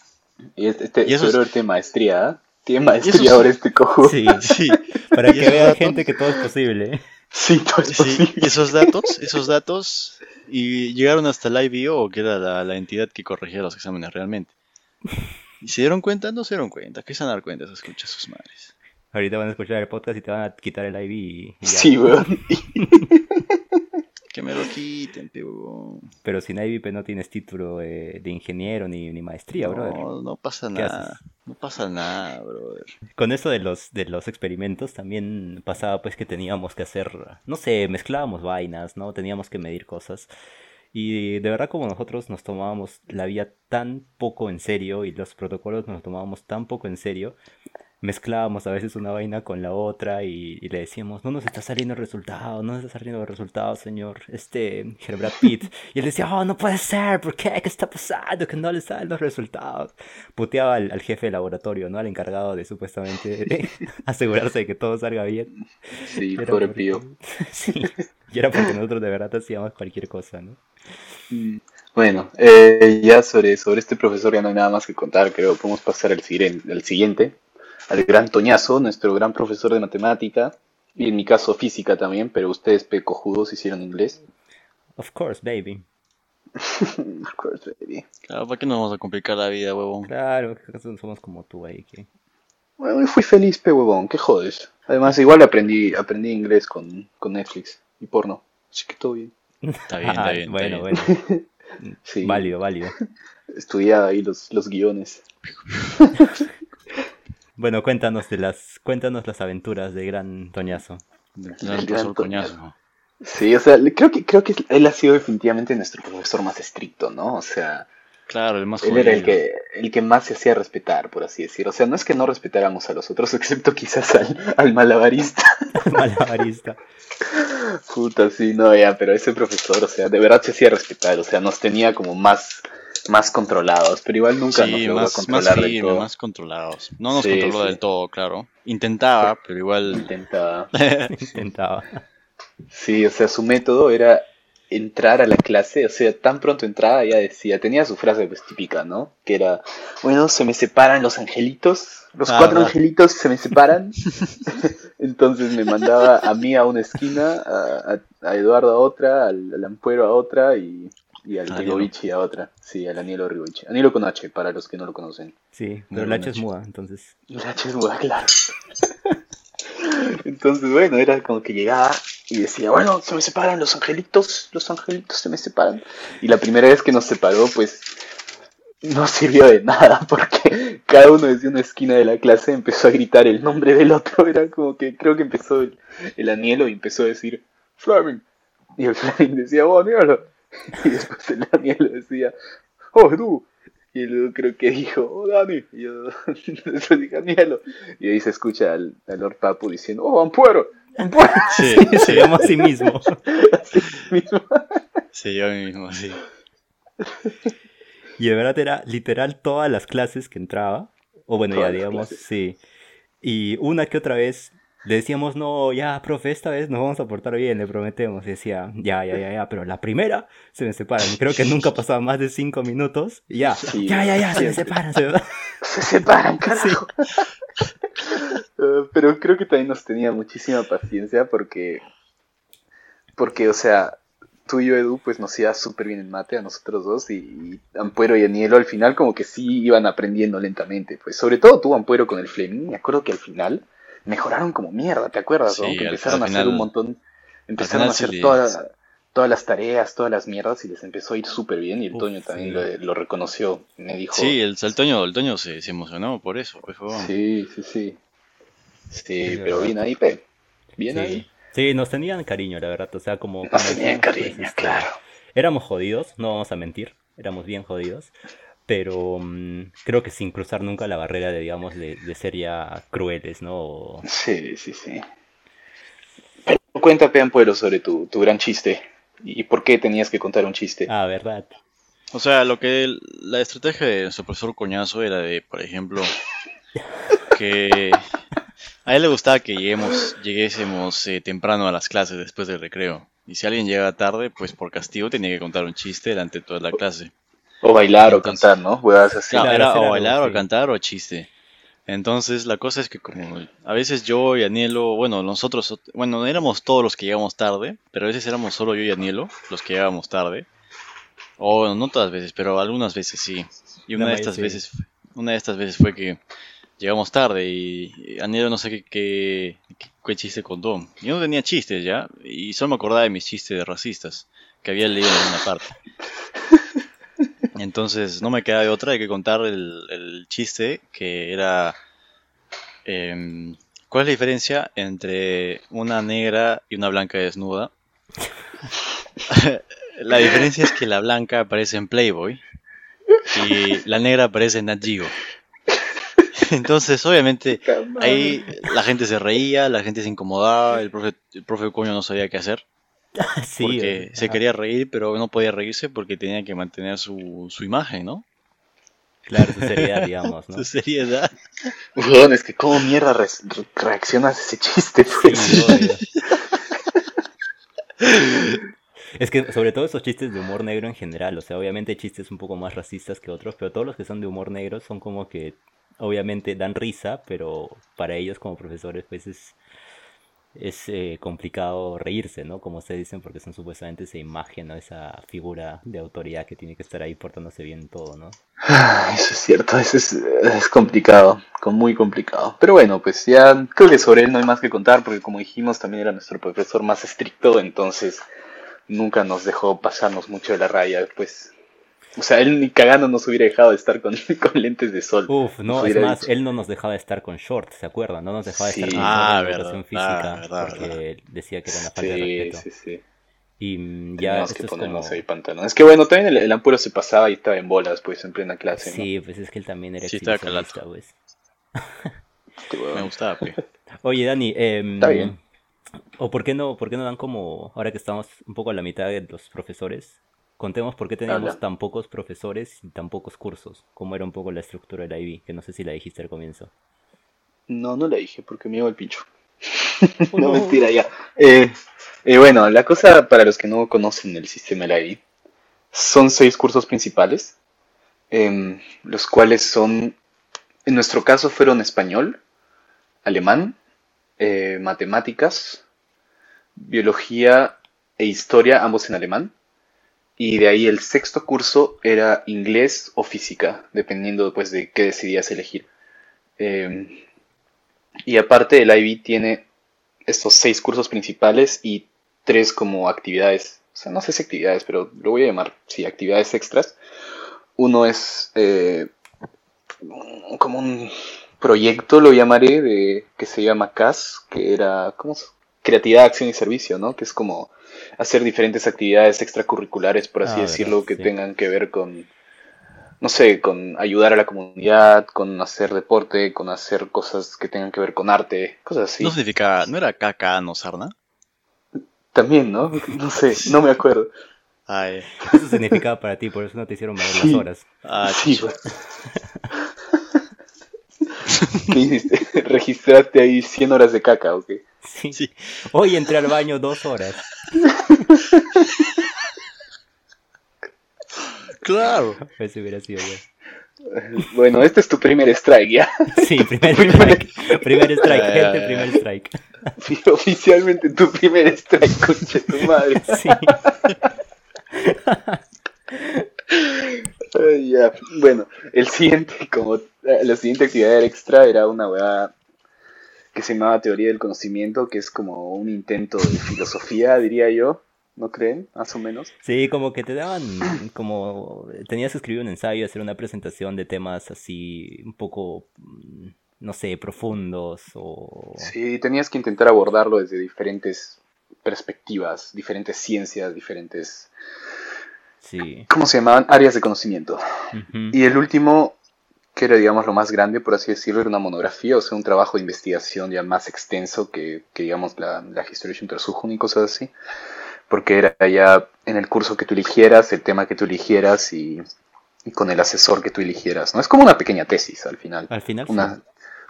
Y este, este, Y eso este es- maestría, ¿ah? Tiene maestría ahora es- este cojudo. Sí, Sí, para que esos vea gente que todo es posible. Sí, todo [laughs] es sí, posible. y esos datos, esos datos, y llegaron hasta la IBO, que era la, la entidad que corregía los exámenes realmente. ¿Y se dieron cuenta? No se dieron cuenta. ¿Qué se van a dar cuenta esas escuchas sus madres? Ahorita van a escuchar el podcast y te van a quitar el IV y, y ya. Sí, weón. [laughs] Que me lo quiten, huevón. Pero sin IVP no tienes título eh, de ingeniero ni, ni maestría, brother. No, no pasa ¿Qué nada. haces? No pasa nada, brother. Con eso de los, de los experimentos también pasaba pues que teníamos que hacer, no sé, mezclábamos vainas, ¿no? Teníamos que medir cosas. Y de verdad como nosotros nos tomábamos la vida tan poco en serio y los protocolos nos tomábamos tan poco en serio, mezclábamos a veces una vaina con la otra y, y le decíamos, no nos está saliendo el resultado, no nos está saliendo el resultado, señor, este, Brad Pitt. Y él decía, oh, no puede ser, ¿por qué? ¿Qué está pasando? Que no le salen los resultados. Puteaba al, al jefe de laboratorio, ¿no? Al encargado de supuestamente [laughs] asegurarse de que todo salga bien. Sí, pobre porque- pío. [laughs] Sí, y era porque nosotros de verdad hacíamos cualquier cosa, ¿no? Mm. Bueno, eh, ya sobre, sobre este profesor ya no hay nada más que contar, creo. Podemos pasar al, al siguiente, al gran Toñazo, nuestro gran profesor de matemática, y en mi caso física también, pero ustedes pecojudos hicieron inglés. Of course, baby. [laughs] of course, baby. Claro, ¿para qué nos vamos a complicar la vida, huevón? Claro, somos como tú ahí, que... Bueno, y fui feliz, pe huevón, qué jodes. Además, igual aprendí, aprendí inglés con, con Netflix y porno, así que todo bien. Está bien, está [laughs] bien. está bueno, bien. bueno. [laughs] Sí. Válido, válido. Estudiaba ahí los, los guiones. Bueno, cuéntanos de las, cuéntanos las aventuras de Gran Toñazo. Gran coñazo. Sí, o sea, le- creo que, creo que él ha sido definitivamente nuestro profesor más estricto, ¿no? O sea, Claro, el más él era el que, el que más se hacía respetar, por así decir. O sea, no es que no respetáramos a los otros, [laughs] excepto quizás al, al malabarista. [laughs] Malabarista. [laughs] Puta, sí, no, ya, pero ese profesor, o sea, de verdad se hacía respetar, o sea, nos tenía como más, más controlados, pero igual nunca nos Sí, logró más, más controlar firme, todo. más controlados. No nos Sí, controló sí. del todo, claro. Intentaba, pero igual. Intentaba. [laughs] [laughs] Intentaba. Sí, o sea, su método era entrar a la clase, o sea, tan pronto entraba ya decía, tenía su frase pues típica, ¿no? Que era, bueno, se me separan los angelitos, los Ah, cuatro angelitos se me [laughs] separan. [laughs] Entonces me mandaba a mí a una esquina, a, a- a Eduardo a otra, al, al Ampuero a otra y, y al Rigovici a otra. Sí, al Anielo Rigovici. Anielo con H, para los que no lo conocen. Sí, pero la H es muda, entonces. La H es muda, claro. [laughs] Entonces, bueno, era como que llegaba y decía, bueno, se me separan los angelitos, los angelitos se me separan. Y la primera vez que nos separó, pues no sirvió de nada [laughs] porque cada uno desde una esquina de la clase empezó a gritar el nombre del otro. [laughs] Era como que creo que empezó el, el y empezó a decir, Fleming. Y el Fleming decía, oh, Anielo. [laughs] Y después el Anielo decía, oh, tú. Y luego creo que dijo, oh, Dani. Y yo después dije, Danielo. Y ahí se escucha al, al Lord Papu diciendo, oh, Ampuero. [laughs] Sí, Se llama a sí mismo. Así mismo. [laughs] sí, yo mismo, sí. Y de verdad era literal todas las clases que entraba. O bueno, Todas ya digamos, sí. Y una que otra vez le decíamos, no, ya, profe, esta vez nos vamos a portar bien, le prometemos. Y decía, ya, ya, ya, ya, pero la primera se me separan. Creo que nunca pasaba más de cinco minutos. Y ya, Sí. ya, ya, ya, se me separan. se me- [laughs] Se separan, carajo. Pero creo que también nos tenía muchísima paciencia porque, porque, o sea, tú y yo, Edu, pues nos iba súper bien en mate a nosotros dos y, y Ampuero y Anielo al final como que sí iban aprendiendo lentamente, pues sobre todo tú, Ampuero, con el Fleming, me acuerdo que al final mejoraron como mierda, ¿te acuerdas? Sí, no? Que empezaron a hacer un montón, empezaron a final sí hacer les- todas, las tareas, todas las mierdas y les empezó a ir súper bien y el Uf, Toño también sí. lo, lo reconoció, me dijo... Sí, el, el Toño, el Toño se, se emocionó por eso, pues. Sí, sí, sí. Sí, pero bien ahí, Pe. Bien Sí. ahí. Sí, nos tenían cariño, la verdad. O sea, como. Nos como tenían decíamos, pues, cariño, este, claro. Éramos jodidos, no vamos a mentir. Éramos bien jodidos. Pero mm, creo que sin cruzar nunca la barrera de, digamos, de, de ser ya crueles, ¿no? O- Sí, sí, sí. Pero cuéntame, Ampuero, sobre tu, tu gran chiste. ¿Y por qué tenías que contar un chiste? Ah, verdad. O sea, lo que la estrategia de nuestro profesor Coñazo era de, por ejemplo, [laughs] que a él le gustaba que lleguemos, lleguésemos eh, temprano a las clases después del recreo. Y si alguien llega tarde, pues por castigo tenía que contar un chiste delante de toda la clase. O bailar o cantar, ¿no? Así. Claro, era o algo, bailar o sí. cantar o chiste. Entonces la cosa es que como a veces yo y Anielo, bueno, nosotros, bueno, no éramos todos los que llegamos tarde, pero a veces éramos solo yo y Anielo los que llegábamos tarde. O no todas las veces, pero algunas veces sí. Y una de estas sí. veces, una de estas veces fue que llegamos tarde y Anielo no sé qué, qué, qué- qué chiste contó. Yo no tenía chistes ya, y solo me acordaba de mis chistes racistas que había leído en alguna parte. [laughs] Entonces no me queda de otra de que contar el, el chiste que era... em, ¿Cuál es la diferencia entre una negra y una blanca desnuda? [laughs] la diferencia es que la blanca aparece en Playboy y la negra aparece en Nat Geo. Entonces, obviamente, ahí la gente se reía, la gente se incomodaba, el profe, el profe coño no sabía qué hacer [laughs] sí. porque o se quería reír, pero no podía reírse porque tenía que mantener su, su imagen, ¿no? Claro, su seriedad, [laughs] digamos, ¿no? Su seriedad. Es que cómo mierda re- re- reaccionas a ese chiste, pues. Sí. [laughs] Es que sobre todo esos chistes de humor negro en general, o sea, obviamente chistes un poco más racistas que otros, pero todos los que son de humor negro son como que obviamente dan risa, pero para ellos como profesores pues es, es eh, complicado reírse, ¿no? Como se dicen, porque son supuestamente esa imagen, ¿no? Esa figura de autoridad que tiene que estar ahí portándose bien en todo, ¿no? Ah, Eso es cierto, eso es, es complicado, muy complicado. Pero bueno, pues ya creo que sobre él no hay más que contar, porque como dijimos, también era nuestro profesor más estricto, entonces nunca nos dejó pasarnos mucho de la raya, pues. O sea, él ni cagando nos hubiera dejado de estar con, [laughs] con lentes de sol. Uf, no, es más, dicho. él no nos dejaba estar con shorts, ¿se acuerdan? No nos dejaba estar Sí. con Ah, shorts en verdad, física verdad, porque decía que era una falta de Sí, respeto. sí, sí. Y mm, ya Teníamos esto que como... ponernos ahí pantalón. Es que bueno, también el, el Ampuro se pasaba y estaba en bolas, pues, en plena clase, ¿no? Sí, pues es que él también era Sí, estaba exhibicionista, pues. Me gustaba, pe. [laughs] Oye, Dani, em, Está bien. ¿O por qué no, por qué no dan como, ahora que estamos un poco a la mitad de los profesores, contemos por qué teníamos Habla. tan pocos profesores y tan pocos cursos? ¿Cómo era un poco la estructura de la IB? Que no sé si la dijiste al comienzo. No, no la dije porque me iba el pincho. [laughs] No, no. mentira, ya. Eh, eh, bueno, la cosa para los que no conocen el sistema de la I, son seis cursos principales, em, los cuales son, en nuestro caso fueron español, alemán, eh, matemáticas, biología e historia, ambos en alemán. Y de ahí el sexto curso era inglés o física, dependiendo pues de qué decidías elegir. Em, y aparte el IB tiene estos seis cursos principales y tres como actividades, o sea, no sé si actividades, pero lo voy a llamar, sí, actividades extras. Uno es eh, como un proyecto, lo llamaré, de, que se llama CAS, que era como creatividad, acción y servicio, ¿no? Que es como hacer diferentes actividades extracurriculares, por así Ah, decirlo, verdad, que sí. tengan que ver con, no sé, con ayudar a la comunidad, con hacer deporte, con hacer cosas que tengan que ver con arte, cosas así. No significa, ¿no era caca no sarna? También, ¿no? No sé, no me acuerdo. Ay, Eso significaba para ti, por eso no te hicieron valer las horas. ah, Sí, güey. [laughs] ¿Qué hiciste? [laughs] ¿Registraste ahí 100 horas de caca o qué? Sí. Sí. Hoy entré al baño dos horas. claro. Ese hubiera sido yo. Bueno, este es tu primer strike, ¿ya? [laughs] Sí, [laughs] primer strike. Primer strike, gente, ya. primer strike. Sí, oficialmente tu primer strike, concha de tu madre. Sí. [laughs] Ya. Bueno, el siguiente, como eh, la siguiente actividad extra era una weá que se llamaba teoría del conocimiento, que es como un intento de filosofía, diría yo. ¿No creen? Más o menos. Sí, como que te daban, [clears throat] como tenías que escribir un ensayo, hacer una presentación de temas así un poco, mm, no sé, profundos o... Sí, tenías que intentar abordarlo desde diferentes perspectivas, diferentes ciencias, diferentes... Sí. ¿Cómo se llamaban? Áreas de conocimiento. Ujú. Y el último, que era, digamos, lo más grande, por así decirlo, era una monografía, o sea, un trabajo de investigación ya más extenso que, que digamos, la, la Historia Untersuchung y cosas así. Porque era ya en el curso que tú eligieras, el tema que tú eligieras y, y con el asesor que tú eligieras, ¿no? Es como una pequeña tesis al final. Al final sí. Una,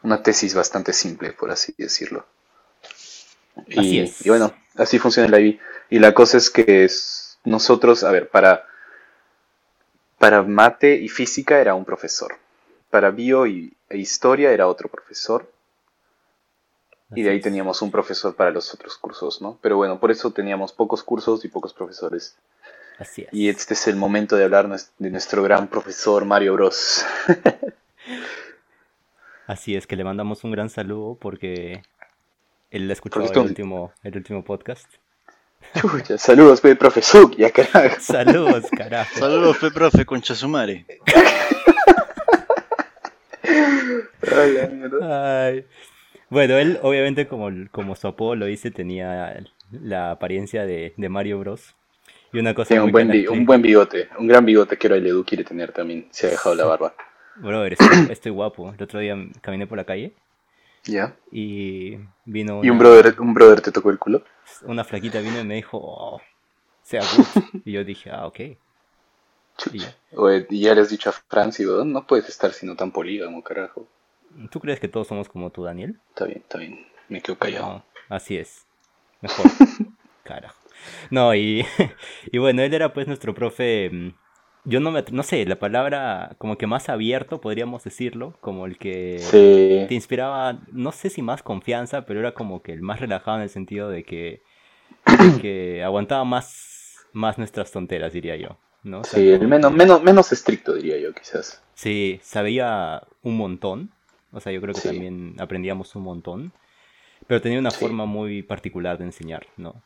una tesis bastante simple, por así decirlo. Y, Así es. y bueno, así funciona la IB. Y la cosa es que es- nosotros, a ver, para, para mate y física era un profesor. Para bio y, e historia era otro profesor. Y de ahí teníamos un profesor para los otros cursos, ¿no? Pero bueno, por eso teníamos pocos cursos y pocos profesores. Así es. Y este es el momento de hablar de nuestro gran profesor Mario Bros. [laughs] Así es, que le mandamos un gran saludo porque él escuchado Porque el último, el último podcast. Chucha, saludos, pe, profesor, ya carajo. Saludos, [laughs] carajo. Saludos, fe profe, concha su madre. Ay. Bueno, él obviamente como, como su apodo lo dice, tenía la apariencia de, de Mario Bros. Y una cosa Tiene muy un buen, un bigote, un gran bigote que ahora el Edu quiere tener también. Se ha dejado la barba. Brother, estoy, estoy guapo. El otro día caminé por la calle ¿Ya? y vino Y un una- brother, un brother te tocó el culo. Una flaquita vino y me dijo, oh, sea good. Y yo dije, ah, ok. Y ya. Oye, ya le has dicho a Franci, no puedes estar siendo tan polígamo, carajo. ¿Tú crees que todos somos como tú, Daniel? Está bien, está bien. Me quedo callado. No, así es. Mejor. [laughs] Carajo. No, y, [laughs] y bueno, él era pues nuestro profe. Yo no me. No sé, la palabra como que más abierto, podríamos decirlo. Como el que te inspiraba, no sé si más confianza, pero era como que el más relajado en el sentido de que, de que aguantaba más, más nuestras tonteras, diría yo. ¿no? O sea, sí, el menos, que- menos, menos estricto, diría yo, quizás. Sí, sabía un montón. O sea, yo creo que Sí. también aprendíamos un montón. Pero tenía una Sí. forma muy particular de enseñar, ¿no?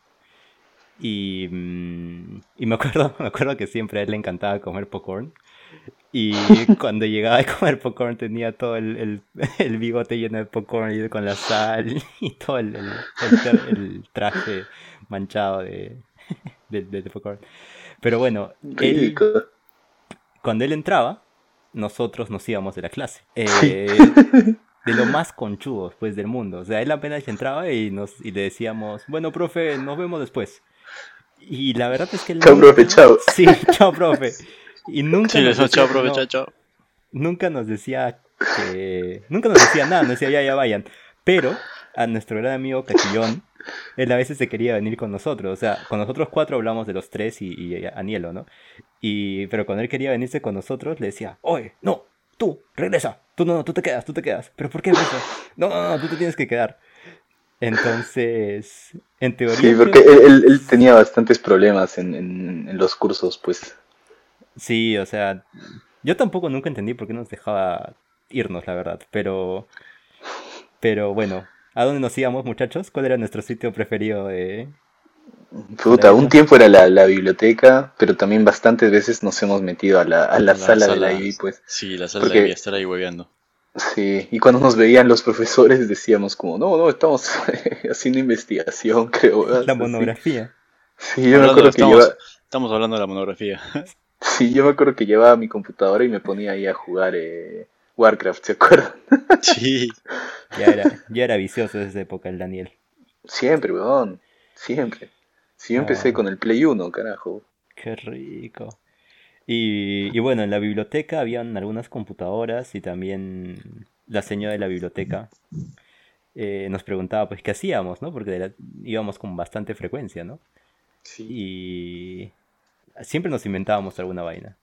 Y, mm, y me acuerdo, [laughs] me acuerdo que siempre a él le encantaba comer popcorn. Y [laughs] cuando llegaba a comer popcorn tenía todo el, el, [laughs] el bigote lleno de popcorn y con la sal y todo el, el, traje manchado de, de, de- de popcorn. Pero bueno, él, cuando él entraba, nosotros nos íbamos de la clase. Eh, de lo más conchudos, pues, del mundo. O sea, él apenas entraba y, nos, y le decíamos, bueno, profe, nos vemos después. Y la verdad es que él Chao, profe, chao. [laughs] Sí, chao, profe. Y nunca Sí, eso, chao, profe, no, chao, chao. nunca nos decía que... Nunca nos decía nada, nos decía, ya, ya vayan. Pero a nuestro gran amigo Cachillón, él a veces se quería venir con nosotros. O sea, con nosotros cuatro hablamos de los tres y, y Anielo, ¿no? Y, pero cuando él quería venirse con nosotros, le decía, oye, no, tú, regresa. Tú no, no, tú te quedas, tú te quedas. ¿Pero por qué, profe? No, no, no, tú te tienes que quedar. Entonces, en teoría... Sí, porque él, él- él tenía bastantes problemas en, en- en los cursos, pues. Sí, o sea, yo tampoco nunca entendí por qué nos dejaba irnos, la verdad, pero, pero bueno, ¿a dónde nos íbamos, muchachos? ¿Cuál era nuestro sitio preferido de... Puta, un tiempo era la, la biblioteca, pero también bastantes veces nos hemos metido a la, a la La sala, de la IB, pues. Sí, la sala Porque- debía estar ahí hueveando. Sí, y cuando nos veían los profesores [laughs] decíamos como, no, no, estamos [laughs] haciendo investigación, [laughs] creo. ¿verdad? La monografía? Sí, yo me acuerdo que estamos, lleva... estamos hablando de la monografía. Sí, yo me acuerdo que llevaba mi computadora y me ponía ahí a jugar eh, Warcraft, ¿se acuerdan? Sí. Ya era, ya era vicioso en esa época el Daniel. Siempre, weón. Siempre. Sí, yo empecé Ah. con el Play 1, carajo. Qué rico. Y, y bueno, en la biblioteca habían algunas computadoras y también la señora de la biblioteca eh, nos preguntaba pues qué hacíamos, ¿no? Porque la- íbamos con bastante frecuencia, ¿no? Sí. Y siempre nos inventábamos alguna vaina.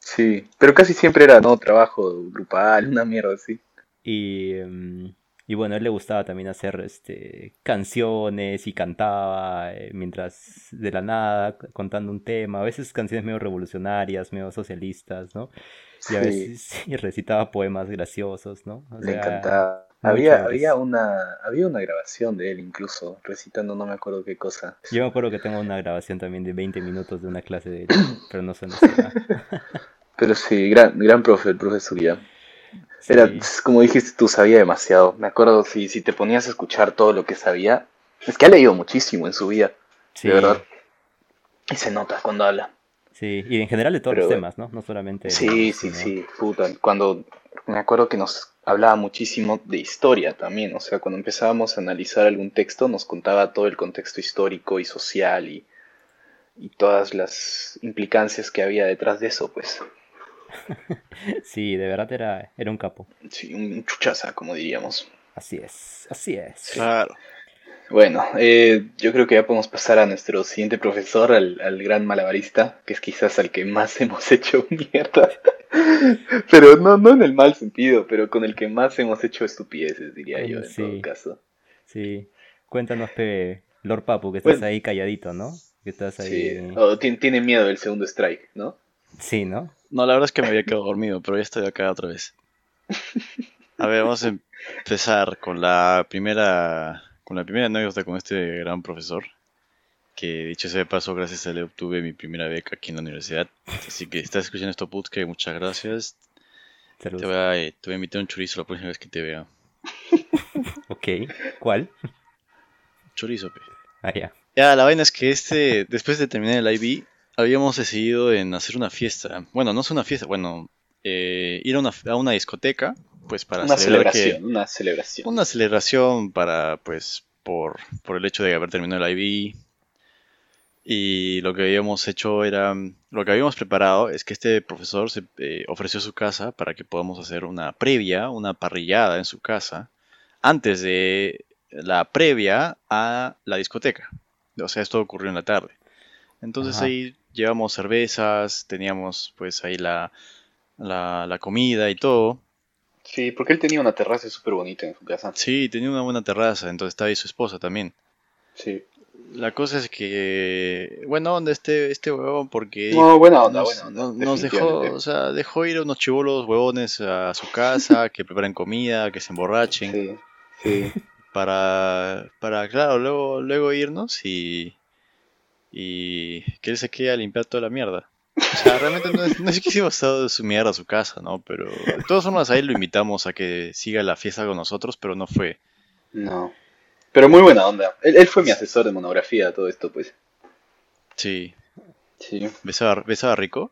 Sí, pero casi siempre era, ¿no? Trabajo grupal, una mierda así. Y, em, y bueno, a él le gustaba también hacer este, canciones y cantaba eh, mientras de la nada contando un tema, a veces canciones medio revolucionarias, medio socialistas, ¿no? Y a Sí. veces [laughs] sí, recitaba poemas graciosos, ¿no? O Le sea, encantaba. Había, había una, había una grabación de él incluso, recitando no me acuerdo qué cosa. Yo me acuerdo que tengo una grabación también de 20 minutos de una clase de él, pero no está. [laughs] Pero sí, gran, gran profe, el profe Era, Sí. como dijiste tú, sabía demasiado. Me acuerdo, si, si te ponías a escuchar todo lo que sabía, es que ha leído muchísimo en su vida, Sí, de verdad. Y se nota cuando habla. sí, y en general de todos Pero los temas, ¿no? No solamente Sí, sí, sí, puta. Cuando me acuerdo que nos hablaba muchísimo de historia también, o sea, cuando empezábamos a analizar algún texto nos contaba todo el contexto histórico y social y, y todas las implicancias que había detrás de eso, pues. [laughs] Sí, de verdad era, era un capo. Sí, un chuchaza, como diríamos. Así es, así es. Claro. Bueno, eh, yo creo que ya podemos pasar a nuestro siguiente profesor, al, al gran malabarista, que es quizás al que más [laughs] hemos hecho mierda. [laughs] Pero no, no en el mal sentido, pero con el que más hemos hecho estupideces, diría yo, en sí. todo caso. Sí, cuéntanos, Pe, Lord Papu, que estás Bueno. ahí calladito, ¿no? Que estás Sí, ahí... o tien- tiene miedo del segundo strike, ¿no? Sí, ¿no? No, la verdad es que me había quedado dormido, pero ya estoy acá otra vez. A ver, vamos a empezar con la primera, con la primera anécdota con este gran profesor. Que dicho sea de paso, gracias a él obtuve mi primera beca aquí en la universidad. Así que si estás escuchando esto, Putke, muchas gracias. Te voy, a, eh, te voy a invitar un chorizo la próxima vez que te vea. [laughs] Ok, ¿cuál? Chorizo, pe. Ah, ya. Ya, la vaina es que este, después de terminar el IB, habíamos decidido en hacer una fiesta. Bueno, no es una fiesta, bueno, eh, ir a una, a una discoteca, pues para Una que- celebración, una celebración. una celebración para, pues, por, por el hecho de haber terminado el IB. Y lo que habíamos hecho era, lo que habíamos preparado es que este profesor se eh, ofreció su casa para que podamos hacer una previa, una parrillada en su casa, antes de la previa a la discoteca. O sea, esto ocurrió en la tarde. Entonces Ajá. ahí llevamos cervezas, teníamos pues ahí la, la, la comida y todo. Sí, porque él tenía una terraza súper bonita en su casa. Sí, tenía una buena terraza, entonces estaba ahí su esposa también. Sí. La cosa es que, bueno, onda este, este huevón, porque No, buena onda, nos, buena onda. nos- dejó, o sea, dejó ir a unos chivolos huevones a su casa, [laughs] que preparen comida, que se emborrachen, Sí, sí. para, para, claro, luego, luego irnos y, y que él se quede a limpiar toda la mierda. O sea, realmente no es, no es que hicimos todo su mierda a su casa, ¿no? Pero de todas formas ahí lo invitamos a que siga la fiesta con nosotros, pero no fue. No. Pero muy buena onda. Él, él fue mi asesor de monografía, todo esto, pues. Sí. Sí. ¿Besaba, besaba rico?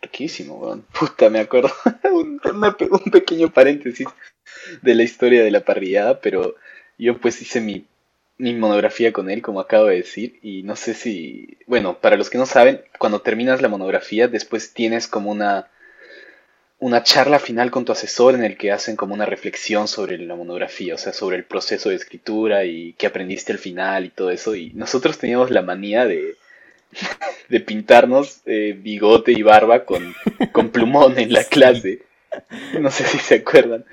Riquísimo, weón. Puta, me acuerdo. [laughs] un, una un pequeño paréntesis de la historia de la parrillada, pero yo pues hice mi, mi monografía con él, como acabo de decir, y no sé si... Bueno, para los que no saben, cuando terminas la monografía, después tienes como una una charla final con tu asesor en el que hacen como una reflexión sobre la monografía, o sea, sobre el proceso de escritura y qué aprendiste al final y todo eso. Y nosotros teníamos la manía de, [laughs] de pintarnos eh, bigote y barba con, con plumón en la [laughs] clase. No sé si se acuerdan.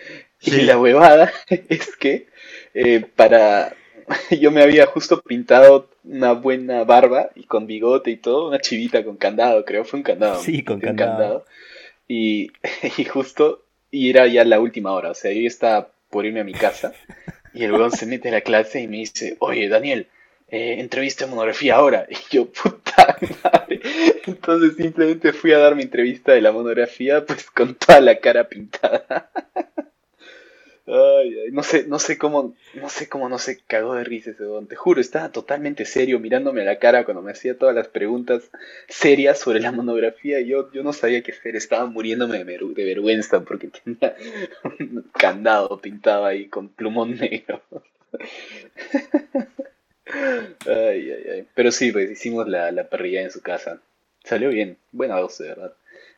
Y la huevada [laughs] es que eh, para... [laughs] Yo me había justo pintado una buena barba y con bigote y todo, una chivita con candado, creo, fue un candado. Sí, con candado. Y, [laughs] y justo, y era ya la última hora, o sea, yo estaba por irme a mi casa [laughs] y el weón se mete a la clase y me dice, oye, Daniel, eh, entrevista de monografía ahora. Y yo, puta madre. Entonces simplemente fui a dar mi entrevista de la monografía, pues con toda la cara pintada. Ay, ay, no sé, no sé cómo, no sé cómo no se cagó de risa ese don. Te juro, estaba totalmente serio mirándome a la cara cuando me hacía todas las preguntas serias sobre la monografía. Yo, yo no sabía qué hacer, estaba muriéndome de, vergüenza porque tenía un candado pintado ahí con plumón negro. Ay, ay, ay. Pero sí, pues hicimos la, la parrilla en su casa. Salió bien, buena voz, de verdad.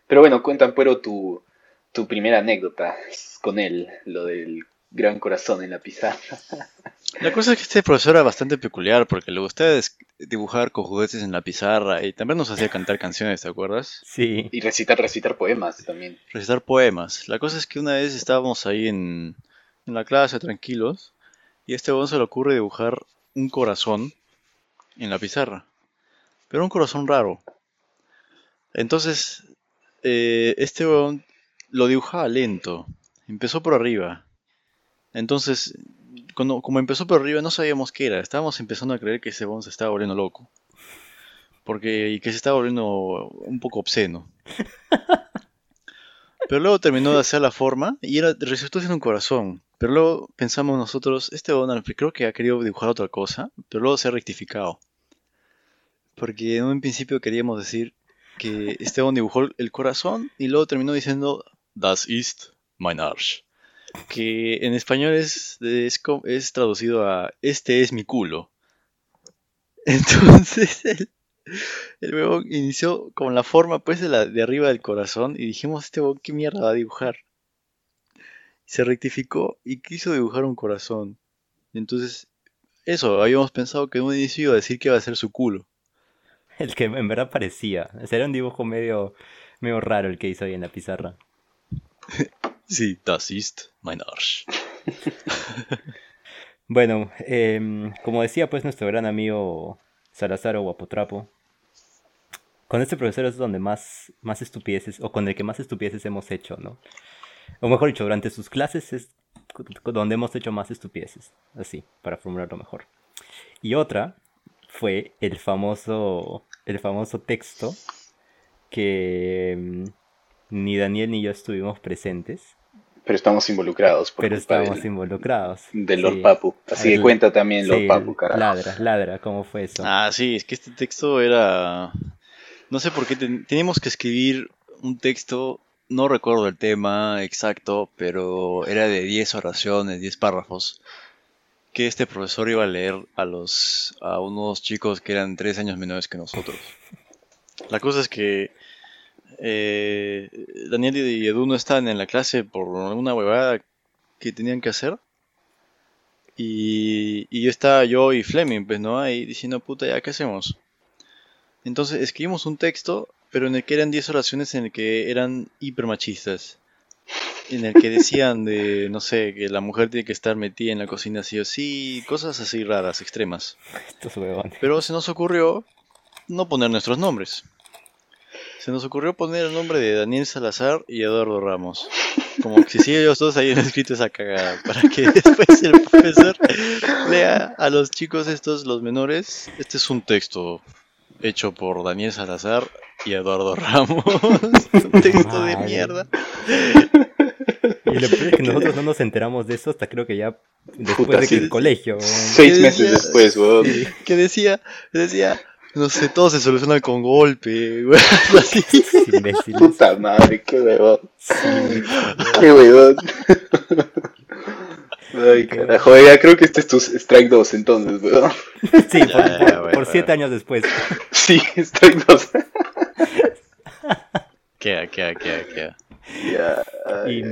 Pero bueno, cuentan, pero tu, tu primera anécdota con él, lo del gran corazón en la pizarra. La cosa es que este profesor era bastante peculiar porque le gustaba dibujar con juguetes en la pizarra y también nos hacía cantar canciones, ¿te acuerdas? Sí. Y recitar, recitar poemas también. Recitar poemas. La cosa es que una vez estábamos ahí en, en la clase tranquilos y a este se le ocurre dibujar un corazón en la pizarra. Pero un corazón raro. Entonces, eh, este lo dibujaba lento. Empezó por arriba. Entonces, cuando, como empezó por arriba, no sabíamos qué era. Estábamos empezando a creer que ese bon se estaba volviendo loco. Porque, y que se estaba volviendo un poco obsceno. [laughs] Pero luego terminó de hacer la forma y era, resultó siendo un corazón. Pero luego pensamos nosotros, este Donald creo que ha querido dibujar otra cosa, pero luego se ha rectificado. Porque en un principio queríamos decir que Esteban dibujó el corazón y luego terminó diciendo Das ist Que en español es, es, traducido a Este es mi culo. [laughs] Entonces el, el huevo inició con la forma pues de, la, de arriba del corazón y dijimos, este huevo, ¿qué mierda va a dibujar? se rectificó y quiso dibujar un corazón. entonces, eso, habíamos pensado que en un inicio iba a decir que iba a ser su culo. El que en verdad parecía. Era un dibujo medio, medio raro el que hizo ahí en la pizarra. [laughs] sí, das ist mein Arsch. [laughs] bueno, em, como decía pues nuestro gran amigo Salazar o Guapotrapo, con este profesor es donde más, más estupideces, o con el que más estupideces hemos hecho, ¿no? o mejor dicho, durante sus clases es donde hemos hecho más estupideces, así, para formularlo mejor. Y otra fue el famoso, el famoso texto que mm, ni Daniel ni yo estuvimos presentes. Pero estamos involucrados. Pero estamos involucrados. De Lord Papu. Así que cuenta también Lord Papu, carajo. Ladra, ladra, ¿cómo fue eso? Ah, sí, es que este texto era... No sé por qué teníamos que escribir un texto no recuerdo el tema exacto, pero era de 10 oraciones, 10 párrafos, que este profesor iba a leer a, los, a unos chicos que eran 3 años menores que nosotros. La cosa es que eh, Daniel y Edu no estaban en la clase por alguna huevada que tenían que hacer. Y, y estaba yo y Fleming, pues, ¿no? Ahí diciendo, puta, ¿ya qué hacemos? Entonces escribimos un texto pero en el que eran 10 oraciones en el que eran hipermachistas. En el que decían de, no sé, que la mujer tiene que estar metida en la cocina así o sí, cosas así raras, extremas. Pero se nos ocurrió no poner nuestros nombres. Se nos ocurrió poner el nombre de Daniel Salazar y Eduardo Ramos. Como que si ellos dos hayan escrito esa cagada. Para que [laughs] después el profesor lea a los chicos estos, los menores. Este es un texto hecho por Daniel Salazar y Eduardo Ramos. [laughs] Un texto de mierda. Y lo peor es [laughs] que nosotros no nos enteramos de eso hasta creo que ya después de que el colegio. Seis meses después, weón. Que decía, decía, no sé, todo se soluciona con golpe, weón. [laughs] Así. Puta madre, qué weón. Qué weón. Ay, carajo, ya creo que este es tu Strike 2 entonces, weón. Sí, por, siete años después. Sí, Strike 2. queda, queda, queda, queda. y,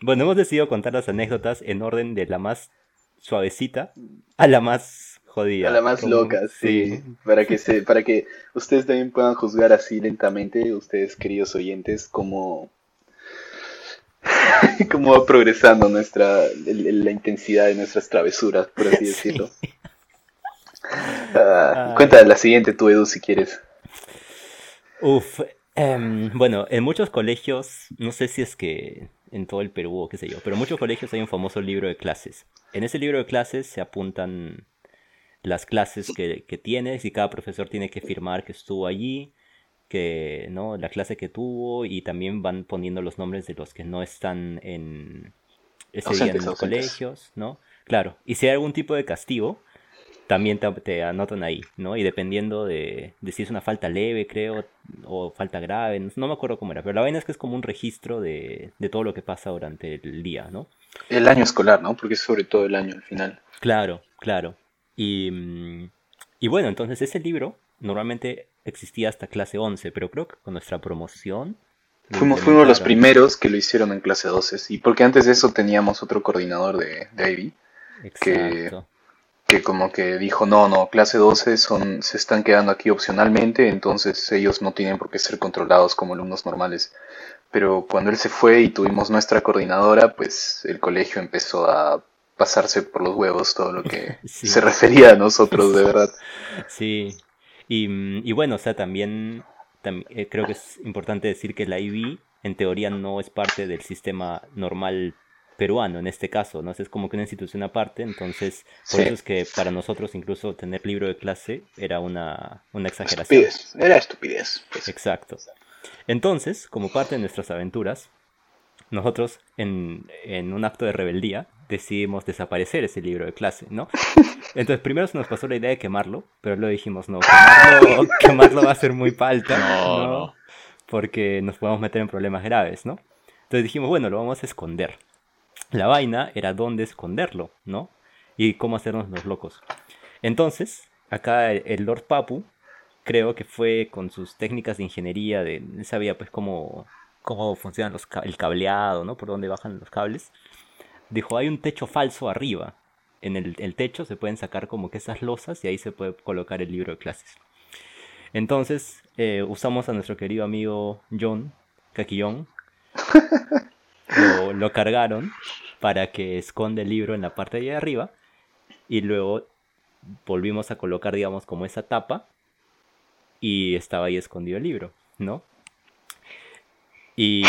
bueno, hemos decidido contar las anécdotas en orden de la más suavecita a la más jodida. A la más loca, sí. Para que se, para que ustedes también puedan juzgar así lentamente, ustedes queridos oyentes, como [laughs] cómo va progresando nuestra la intensidad de nuestras travesuras, por así [laughs] decirlo. [laughs] Ah, cuéntale la siguiente tú, Edu, si quieres. Uf, em, bueno, en muchos colegios, no sé si es que en todo el Perú o qué sé yo, pero en muchos colegios hay un famoso libro de clases. En ese libro de clases se apuntan las clases que, que tienes y cada profesor tiene que firmar que estuvo allí que, ¿no? La clase que tuvo y también van poniendo los nombres de los que no están en, ese día en los colegios, ¿no? Claro, y si hay algún tipo de castigo, también te, anotan ahí, ¿no? Y dependiendo de, si es una falta leve, creo, o falta grave, no, me acuerdo cómo era, pero la vaina es que es como un registro de, de, todo lo que pasa durante el día, ¿no? El año escolar, ¿no? Porque es sobre todo el año al final. Claro, claro. Y, mm, y bueno, entonces ese libro normalmente existía hasta clase 11, pero creo que con nuestra promoción... Fuimos, fuimos los primeros que lo hicieron en clase 12, y porque antes de eso teníamos otro coordinador de, de Ivy, Exacto que como que dijo, no, no, clase 12 son, se están quedando aquí opcionalmente, entonces ellos no tienen por qué ser controlados como alumnos normales. Pero cuando él se fue y tuvimos nuestra coordinadora, pues el colegio empezó a pasarse por los huevos todo lo que [laughs] se refería a nosotros, de verdad. [laughs] Sí, y, y bueno, o sea, también, también eh, creo que es importante decir que la IB en teoría no es parte del sistema normal peruano en este caso, ¿no? Es como que una institución aparte, entonces por eso es que para nosotros incluso tener libro de clase era una, una exageración. Estupidez, era estupidez. Pues. Exacto. Entonces, como parte de nuestras aventuras, nosotros en, en, un acto de rebeldía decidimos desaparecer ese libro de clase, ¿no? [laughs] Entonces primero se nos pasó la idea de quemarlo, pero luego dijimos, no, quemarlo, [laughs] quemarlo va a ser muy palta, ¿no? Porque nos podemos meter en problemas graves, ¿no? Entonces dijimos, bueno, lo vamos a esconder. La vaina era dónde esconderlo, ¿no? Y cómo hacernos los locos. Entonces, acá el Lord Papu, creo que fue con sus técnicas de ingeniería, de, él sabía pues cómo, cómo funcionan los, el cableado, ¿no? Por dónde bajan los cables. Dijo, hay un techo falso arriba. En el, techo se pueden sacar como que esas losas y ahí se puede colocar el libro de clases. Entonces, eh, usamos a nuestro querido amigo John Caquillón [laughs] lo, cargaron para que esconde el libro en la parte de arriba y luego volvimos a colocar, digamos, como esa tapa y estaba ahí escondido el libro, ¿no? Y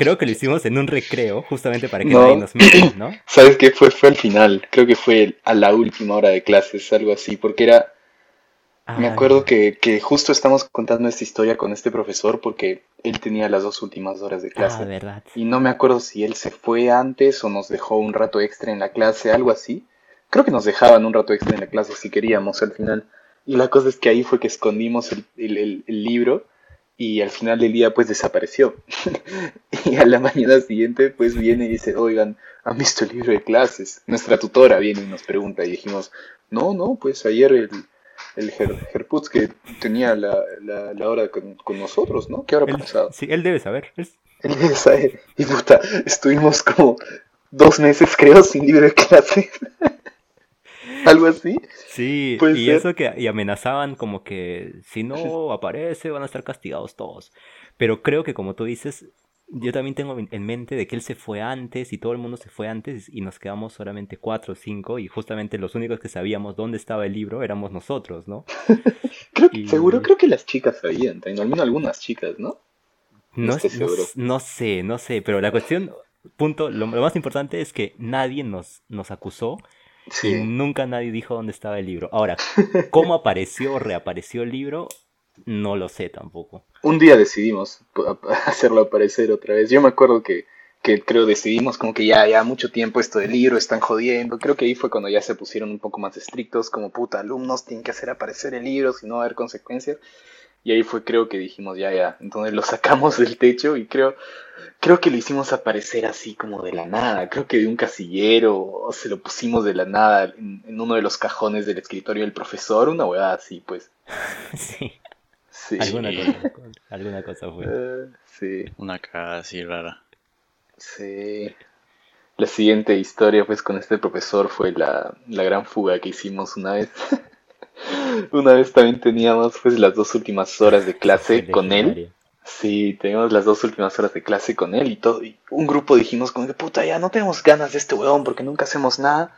creo que lo hicimos en un recreo, justamente para que nadie nos mire, ¿no? [clears throat] ¿Sabes qué fue? Fue al final, creo que fue a la última hora de clases, algo así, porque era me acuerdo que, que, justo estamos contando esta historia con este profesor porque él tenía las dos últimas horas de ah, clase. verdad. Y no me acuerdo si él se fue antes o nos dejó un rato extra en la clase, algo así. Creo que nos dejaban un rato extra en la clase si queríamos al final. Y la cosa es que ahí fue que escondimos el, el, el libro y al final del día pues desapareció. [laughs] y a la mañana siguiente pues viene y dice, oigan, ¿han visto el libro de clases? Nuestra tutora viene y nos pregunta y dijimos, no, no, pues ayer el el Herputz que tenía la, la, hora con, nosotros, ¿no? ¿Qué habrá pasado? Sí, él debe saber. Él debe saber. Y puta, estuvimos como dos meses, creo, sin libre de clase. [laughs] Algo así. Sí, y eso que y amenazaban como que si no [laughs] aparece van a estar castigados todos. Pero creo que como tú dices, yo también tengo en mente de que él se fue antes y todo el mundo se fue antes y nos quedamos solamente cuatro o cinco y justamente los únicos que sabíamos dónde estaba el libro éramos nosotros, ¿no? [laughs] creo Seguro creo que las chicas sabían, al menos algunas chicas, ¿no? No, no, sé, no sé, pero la cuestión, punto, lo, más importante es que nadie nos, nos acusó y nunca nadie dijo dónde estaba el libro. Ahora, ¿cómo apareció o reapareció el libro? No lo sé tampoco. Un día decidimos [laughs] hacerlo aparecer otra vez. Yo me acuerdo que, que creo decidimos como que ya, ya mucho tiempo esto del libro, están jodiendo. Creo que ahí fue cuando ya se pusieron un poco más estrictos, como puta, alumnos tienen que hacer aparecer el libro, si no va a haber consecuencias. Y ahí fue creo que dijimos, ya, ya. Entonces lo sacamos del techo y creo, creo que lo hicimos aparecer así como de la nada. Creo que de un casillero o se lo pusimos de la nada en, en uno de los cajones del escritorio del profesor, una hueá así, pues. [laughs] sí. Alguna, cosa, [laughs] alguna cosa fue. Eh, sí. Una cara así rara. Sí. La siguiente historia, pues, con este profesor fue la, la gran fuga que hicimos una vez. [laughs] [laughs] una vez también teníamos, pues, las dos últimas horas de clase con él. Sí, teníamos las dos últimas horas de clase con él y todo. Y un grupo dijimos como que puta, ya no tenemos ganas de este huevón porque nunca hacemos nada.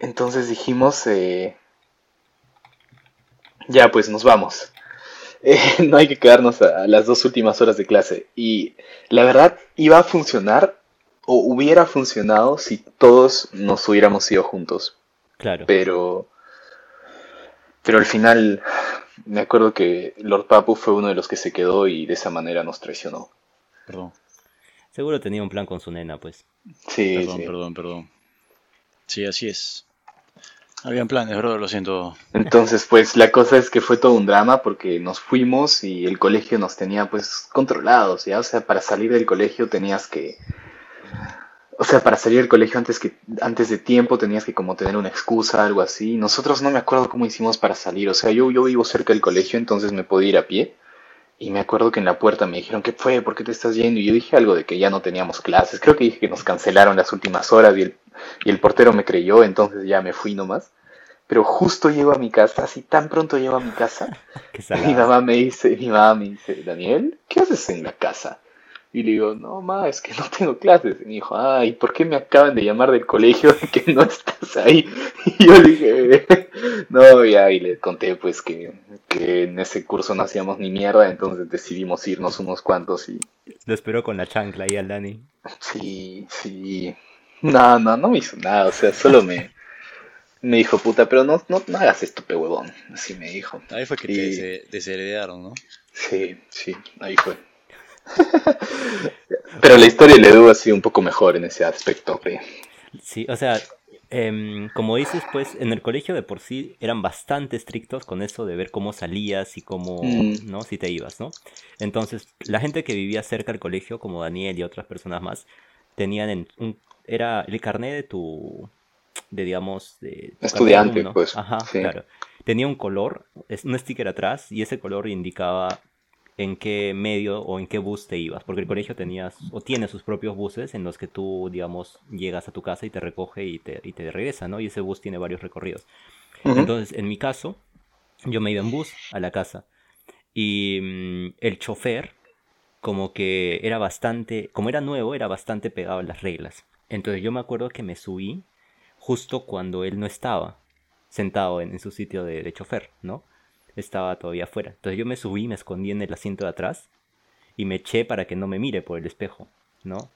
Entonces dijimos, eh, ya pues nos vamos. [laughs] no hay que quedarnos a, las dos últimas horas de clase. Y la verdad iba a funcionar o hubiera funcionado si todos nos hubiéramos ido juntos. Claro. Pero, pero al final me acuerdo que Lord Papu fue uno de los que se quedó y de esa manera nos traicionó. Perdón. Seguro tenía un plan con su nena, pues. Sí, Perdón, sí. perdón, perdón. Sí, así es. Habían planes, bro, lo siento. Entonces, pues la cosa es que fue todo un drama porque nos fuimos y el colegio nos tenía pues controlados, ¿ya? O sea, para salir del colegio tenías que... O sea, para salir del colegio antes que antes de tiempo tenías que como tener una excusa, algo así. Nosotros no me acuerdo cómo hicimos para salir. O sea, yo, yo vivo cerca del colegio, entonces me podía ir a pie. Y me acuerdo que en la puerta me dijeron, ¿qué fue? ¿Por qué te estás yendo? Y yo dije algo de que ya no teníamos clases. Creo que dije que nos cancelaron las últimas horas y el, y el portero me creyó, entonces ya me fui nomás. Pero justo llego a mi casa, así tan pronto llego a mi casa, [laughs] mi mamá me dice, mi mamá me dice, Daniel, ¿qué haces en la casa? Y le digo, no, ma, es que no [laughs] tengo clases. Y me dijo, ay, ¿por qué me acaban de llamar del colegio de [laughs] que no estás ahí? [laughs] Y yo le dije, no, ya, y le conté pues que, que en ese curso no hacíamos ni mierda, entonces decidimos irnos unos cuantos y Lo esperó con la chancla ahí al Dani. sí, sí. No, no, no me hizo nada, o sea, solo me, me dijo, puta, pero no, no, no hagas esto, pe huevón. Así me dijo. Ahí fue que te Y- dese- desheredaron, ¿no? Sí, sí, ahí fue. [laughs] Pero la historia de Edu ha sido un poco mejor en ese aspecto, pe. Sí, o sea, em, como dices, pues en el colegio de por sí eran bastante estrictos con eso de ver cómo salías y cómo, Mm. ¿no? Si te ibas, ¿no? Entonces, la gente que vivía cerca del colegio, como Daniel y otras personas más, tenían en un, era el carnet de tu, de digamos, de tu carnet de Estudiante, pues, Ajá, sí. claro. Tenía un color, un sticker atrás, y ese color indicaba en qué medio o en qué bus te ibas, porque el colegio tenía o tiene sus propios buses en los que tú, digamos, llegas a tu casa y te recoge y te, y te regresa, ¿no? Y ese bus tiene varios recorridos. Ujú. Entonces, en mi caso, yo me iba en bus a la casa y mm, el chofer, como que era bastante, como era nuevo, era bastante pegado a las reglas. Entonces yo me acuerdo que me subí justo cuando él no estaba sentado en, en su sitio de, de chofer, ¿no? Estaba todavía afuera. Entonces yo me subí, me escondí en el asiento de atrás y me eché para que no me mire por el espejo, ¿no?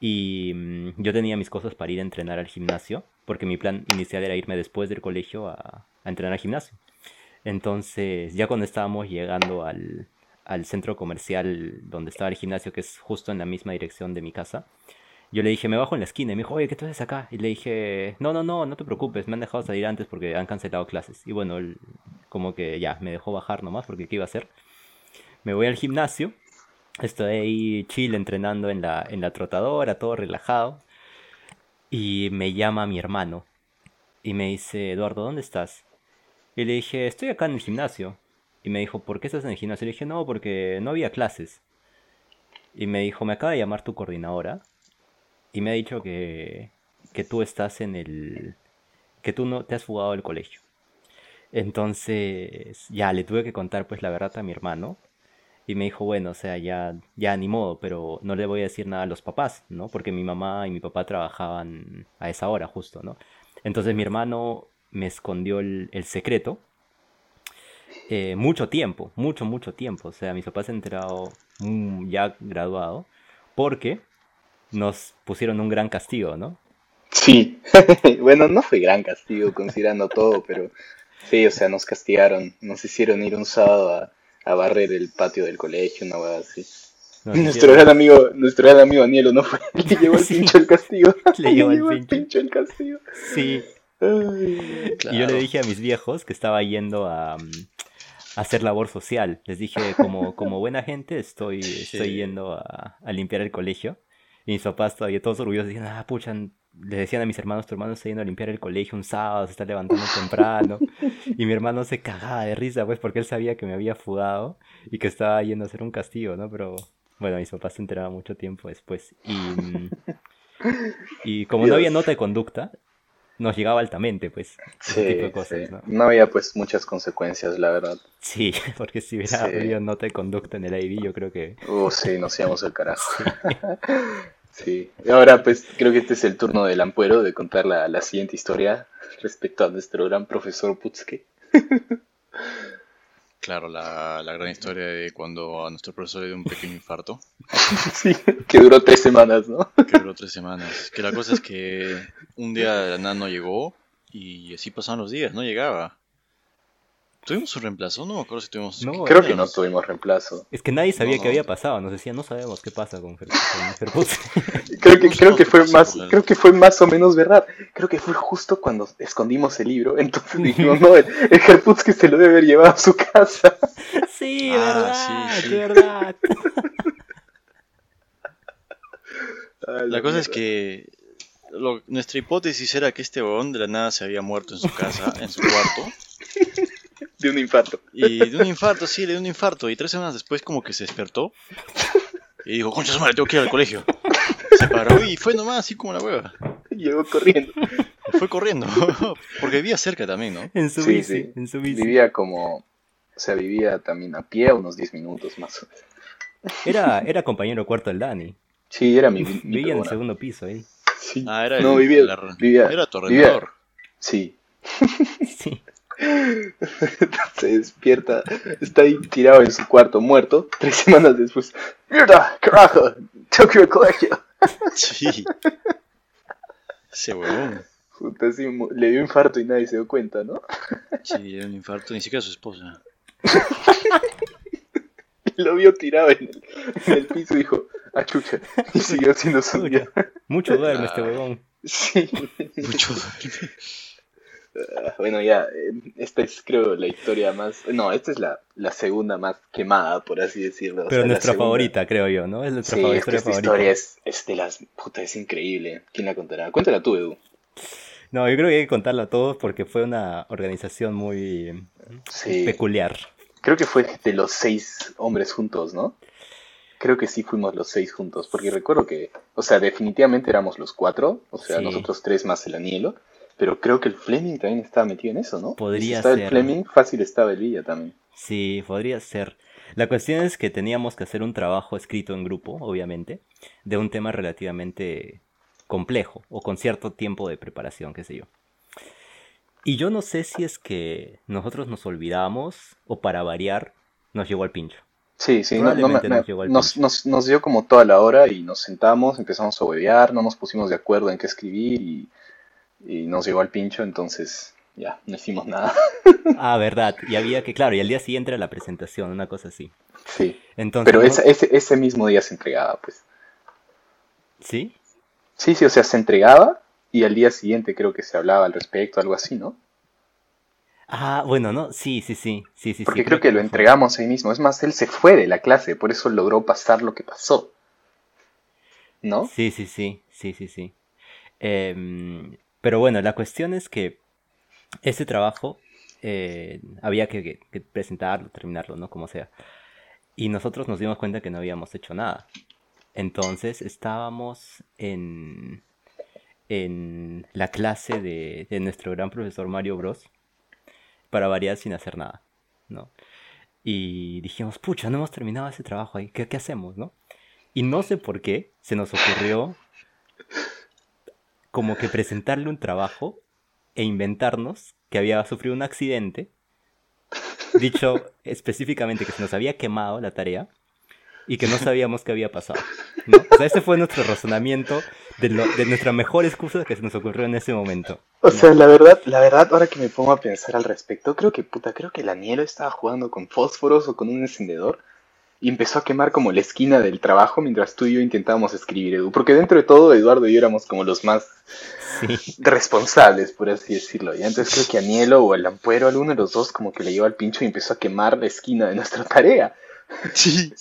Y mm, yo tenía mis cosas para ir a entrenar al gimnasio, porque mi plan inicial era irme después del colegio a, a entrenar al gimnasio. Entonces, ya cuando estábamos llegando al, al centro comercial donde estaba el gimnasio, que es justo en la misma dirección de mi casa, yo le dije, me bajo en la esquina. Y me dijo, oye, ¿qué tú haces acá? Y le dije, no, no, no, no te preocupes, me han dejado salir antes porque han cancelado clases. Y bueno, él como que ya, me dejó bajar nomás porque ¿qué iba a hacer? Me voy al gimnasio, estoy ahí chill entrenando en la, en la trotadora, todo relajado. Y me llama mi hermano y me dice, Eduardo, ¿dónde estás? Y le dije, estoy acá en el gimnasio. Y me dijo, ¿por qué estás en el gimnasio? Y le dije, no, porque no había clases. Y me dijo, me acaba de llamar tu coordinadora y me ha dicho que, que tú estás en el... que tú no te has fugado del colegio. Entonces, ya le tuve que contar pues la verdad a mi hermano. Y me dijo, bueno, o sea, ya, ya ni modo, pero no le voy a decir nada a los papás, ¿no? Porque mi mamá y mi papá trabajaban a esa hora justo, ¿no? Entonces mi hermano me escondió el, secreto eh, mucho tiempo, mucho, mucho tiempo. O sea, mis papás se han enterado mm, ya graduado porque nos pusieron un gran castigo, ¿no? Sí, [laughs] bueno, no fue gran castigo considerando todo, pero sí, o sea, nos castigaron, nos hicieron ir un sábado a, a barrer el patio del colegio, una cosa así. Nos Nuestro hicieron- gran amigo, nuestro gran amigo Danielo no fue, le llevó el [laughs] Sí. pincho el castigo. Le [laughs] llevó el el pincho. el castigo. Sí, Ay. Y yo le dije a mis viejos que estaba yendo a, mm, a hacer labor social. Les dije, como, como buena gente, estoy, estoy yendo a, a limpiar el colegio. Y mis papás todavía todos orgullosos decían, ah, pucha, le decían a mis hermanos, tu hermano está yendo a limpiar el colegio un sábado, se está levantando temprano. [laughs] Y mi hermano se cagaba de risa, pues, porque él sabía que me había fugado y que estaba yendo a hacer un castigo, ¿no? Pero, bueno, mis papás se enteraban mucho tiempo después. Y, mm, y como no había nota de conducta, nos llegaba altamente, pues, ese Sí, tipo de cosas, sí. ¿no? No había pues muchas consecuencias, la verdad. Sí, [laughs] porque si hubiera Sí. habido nota de conducta en el IB, yo creo que... Uh, sí, nos íbamos al carajo. Sí. [laughs] Y ahora pues creo que este es el turno del ampuero de contar la, la siguiente historia respecto a nuestro gran profesor Putske. [laughs] Claro, la, la gran historia de cuando a nuestro profesor le dio un pequeño infarto, [laughs] Sí, que duró tres semanas, ¿no? que duró tres semanas. Que la cosa es que un día de la nada no llegó y así pasaban los días, no llegaba. ¿Tuvimos un reemplazo? No me acuerdo si tuvimos. No, Creo ¿quién que no tuvimos reemplazo. Es que nadie sabía No, qué no. había pasado. Nos decían, no sabemos qué pasa con Fer- con. [laughs] Creo que, creo que fue más, creo que fue más o menos verdad. Creo que fue justo cuando escondimos el libro. Entonces [laughs] dijimos, no, el, el Herputz que se lo debe haber llevado a su casa. [laughs] sí, Ah, verdad, sí, sí. verdad. Ay, La cosa es que lo- nuestra hipótesis era que este huevón de la nada se había muerto en su casa, en su cuarto. De un infarto. Y de un infarto, sí, le dio un infarto. Y tres semanas después como que se despertó. Y dijo, concha su madre, tengo que ir al colegio. Se paró y fue nomás así como la hueva. Llegó corriendo. Fue corriendo. [laughs] Porque vivía cerca también, ¿no? En su Sí, bici, sí. en su bici. Vivía como, o sea, vivía también a pie unos 10 minutos más o menos. Era, era compañero cuarto del Dani. Sí, era mi, mi Vivía en el segundo piso ahí. Sí. Ah, era no, el- vivía, la- vivía, Era tu vivía-. Sí. [laughs] Sí. [laughs] Se despierta, está ahí tirado en su cuarto, muerto. Tres semanas después, ¡Mierda! ¡Carajo! ¡Tengo que ir al colegio! Sí. Ese huevón. Puta, sí, mu- le dio infarto y nadie se dio cuenta, ¿no? Sí, le dio un infarto, ni siquiera su esposa. [laughs] Lo vio tirado en el, en el piso y dijo, ¡ah, chucha! Y siguió haciendo su vida. Mucho duerme este Ah. huevón. Sí. Mucho. Ah, Bueno, ya, eh, esta es creo la historia más... No, esta es la, la segunda más quemada, por así decirlo. O Pero sea, nuestra favorita, creo yo, ¿no? Es nuestra Sí, fa- es que esta favorita. historia es, es de las... Puta, es increíble. ¿Quién la contará? Cuéntala tú, Edu. No, yo creo que hay que contarla a todos porque fue una organización muy Sí. peculiar. Creo que fue de los seis hombres juntos, ¿no? Creo que sí fuimos los seis juntos, porque recuerdo que, o sea, definitivamente éramos los cuatro, o sea, Sí. nosotros tres más el Anielo, pero creo que el Fleming también estaba metido en eso, ¿no? Podría si estaba ser. el Fleming, fácil estaba el Villa también. Sí, podría ser. La cuestión es que teníamos que hacer un trabajo escrito en grupo, obviamente, de un tema relativamente complejo o con cierto tiempo de preparación, qué sé yo. Y yo no sé si es que nosotros nos olvidamos o para variar nos llegó al pincho. Sí, sí, no, no me- Probablemente me- nos llegó al nos, pincho. nos, nos dio como toda la hora y nos sentamos, empezamos a huevear, no nos pusimos de acuerdo en qué escribir y, y nos llegó al pincho, entonces ya, no hicimos nada. Ah, verdad. Y había que, claro, y al día siguiente era la presentación, una cosa así. Sí, Entonces, pero ¿no? ese, ese, ese mismo día se entregaba, pues. ¿Sí? Sí, sí, o sea, se entregaba y al día siguiente creo que se hablaba al respecto, algo así, ¿no? Ah, bueno, no, sí, sí, sí, sí, sí. sí, Porque creo que lo fue. entregamos ahí mismo. Es más, él se fue de la clase, por eso logró pasar lo que pasó. ¿No? Sí, sí, sí, sí, sí, sí. Em, pero bueno, la cuestión es que ese trabajo eh, había que, que- presentarlo, terminarlo, ¿no? Como sea. Y nosotros nos dimos cuenta que no habíamos hecho nada. Entonces estábamos en, en la clase de, de nuestro gran profesor Mario Bros. Para variar sin hacer nada, ¿no? Y dijimos, pucha, no hemos terminado ese trabajo ahí, ¿qué, qué hacemos, no? Y no sé por qué se nos ocurrió como que presentarle un trabajo e inventarnos que había sufrido un accidente, dicho específicamente que se nos había quemado la tarea y que no sabíamos qué había pasado. ¿no? O sea, ese fue nuestro razonamiento de, lo- de nuestra mejor excusa que se nos ocurrió en ese momento. O sea, la verdad, la verdad, ahora que me pongo a pensar al respecto, creo que puta, creo que el Anielo estaba jugando con fósforos o con un encendedor y empezó a quemar como la esquina del trabajo mientras tú y yo intentábamos escribir, Edu. Porque dentro de todo, Eduardo y yo éramos como los más Sí, responsables, por así decirlo. Y entonces creo que Anielo o el Ampuero, alguno de los dos, como que le llevó al pincho y empezó a quemar la esquina de nuestra tarea. Sí.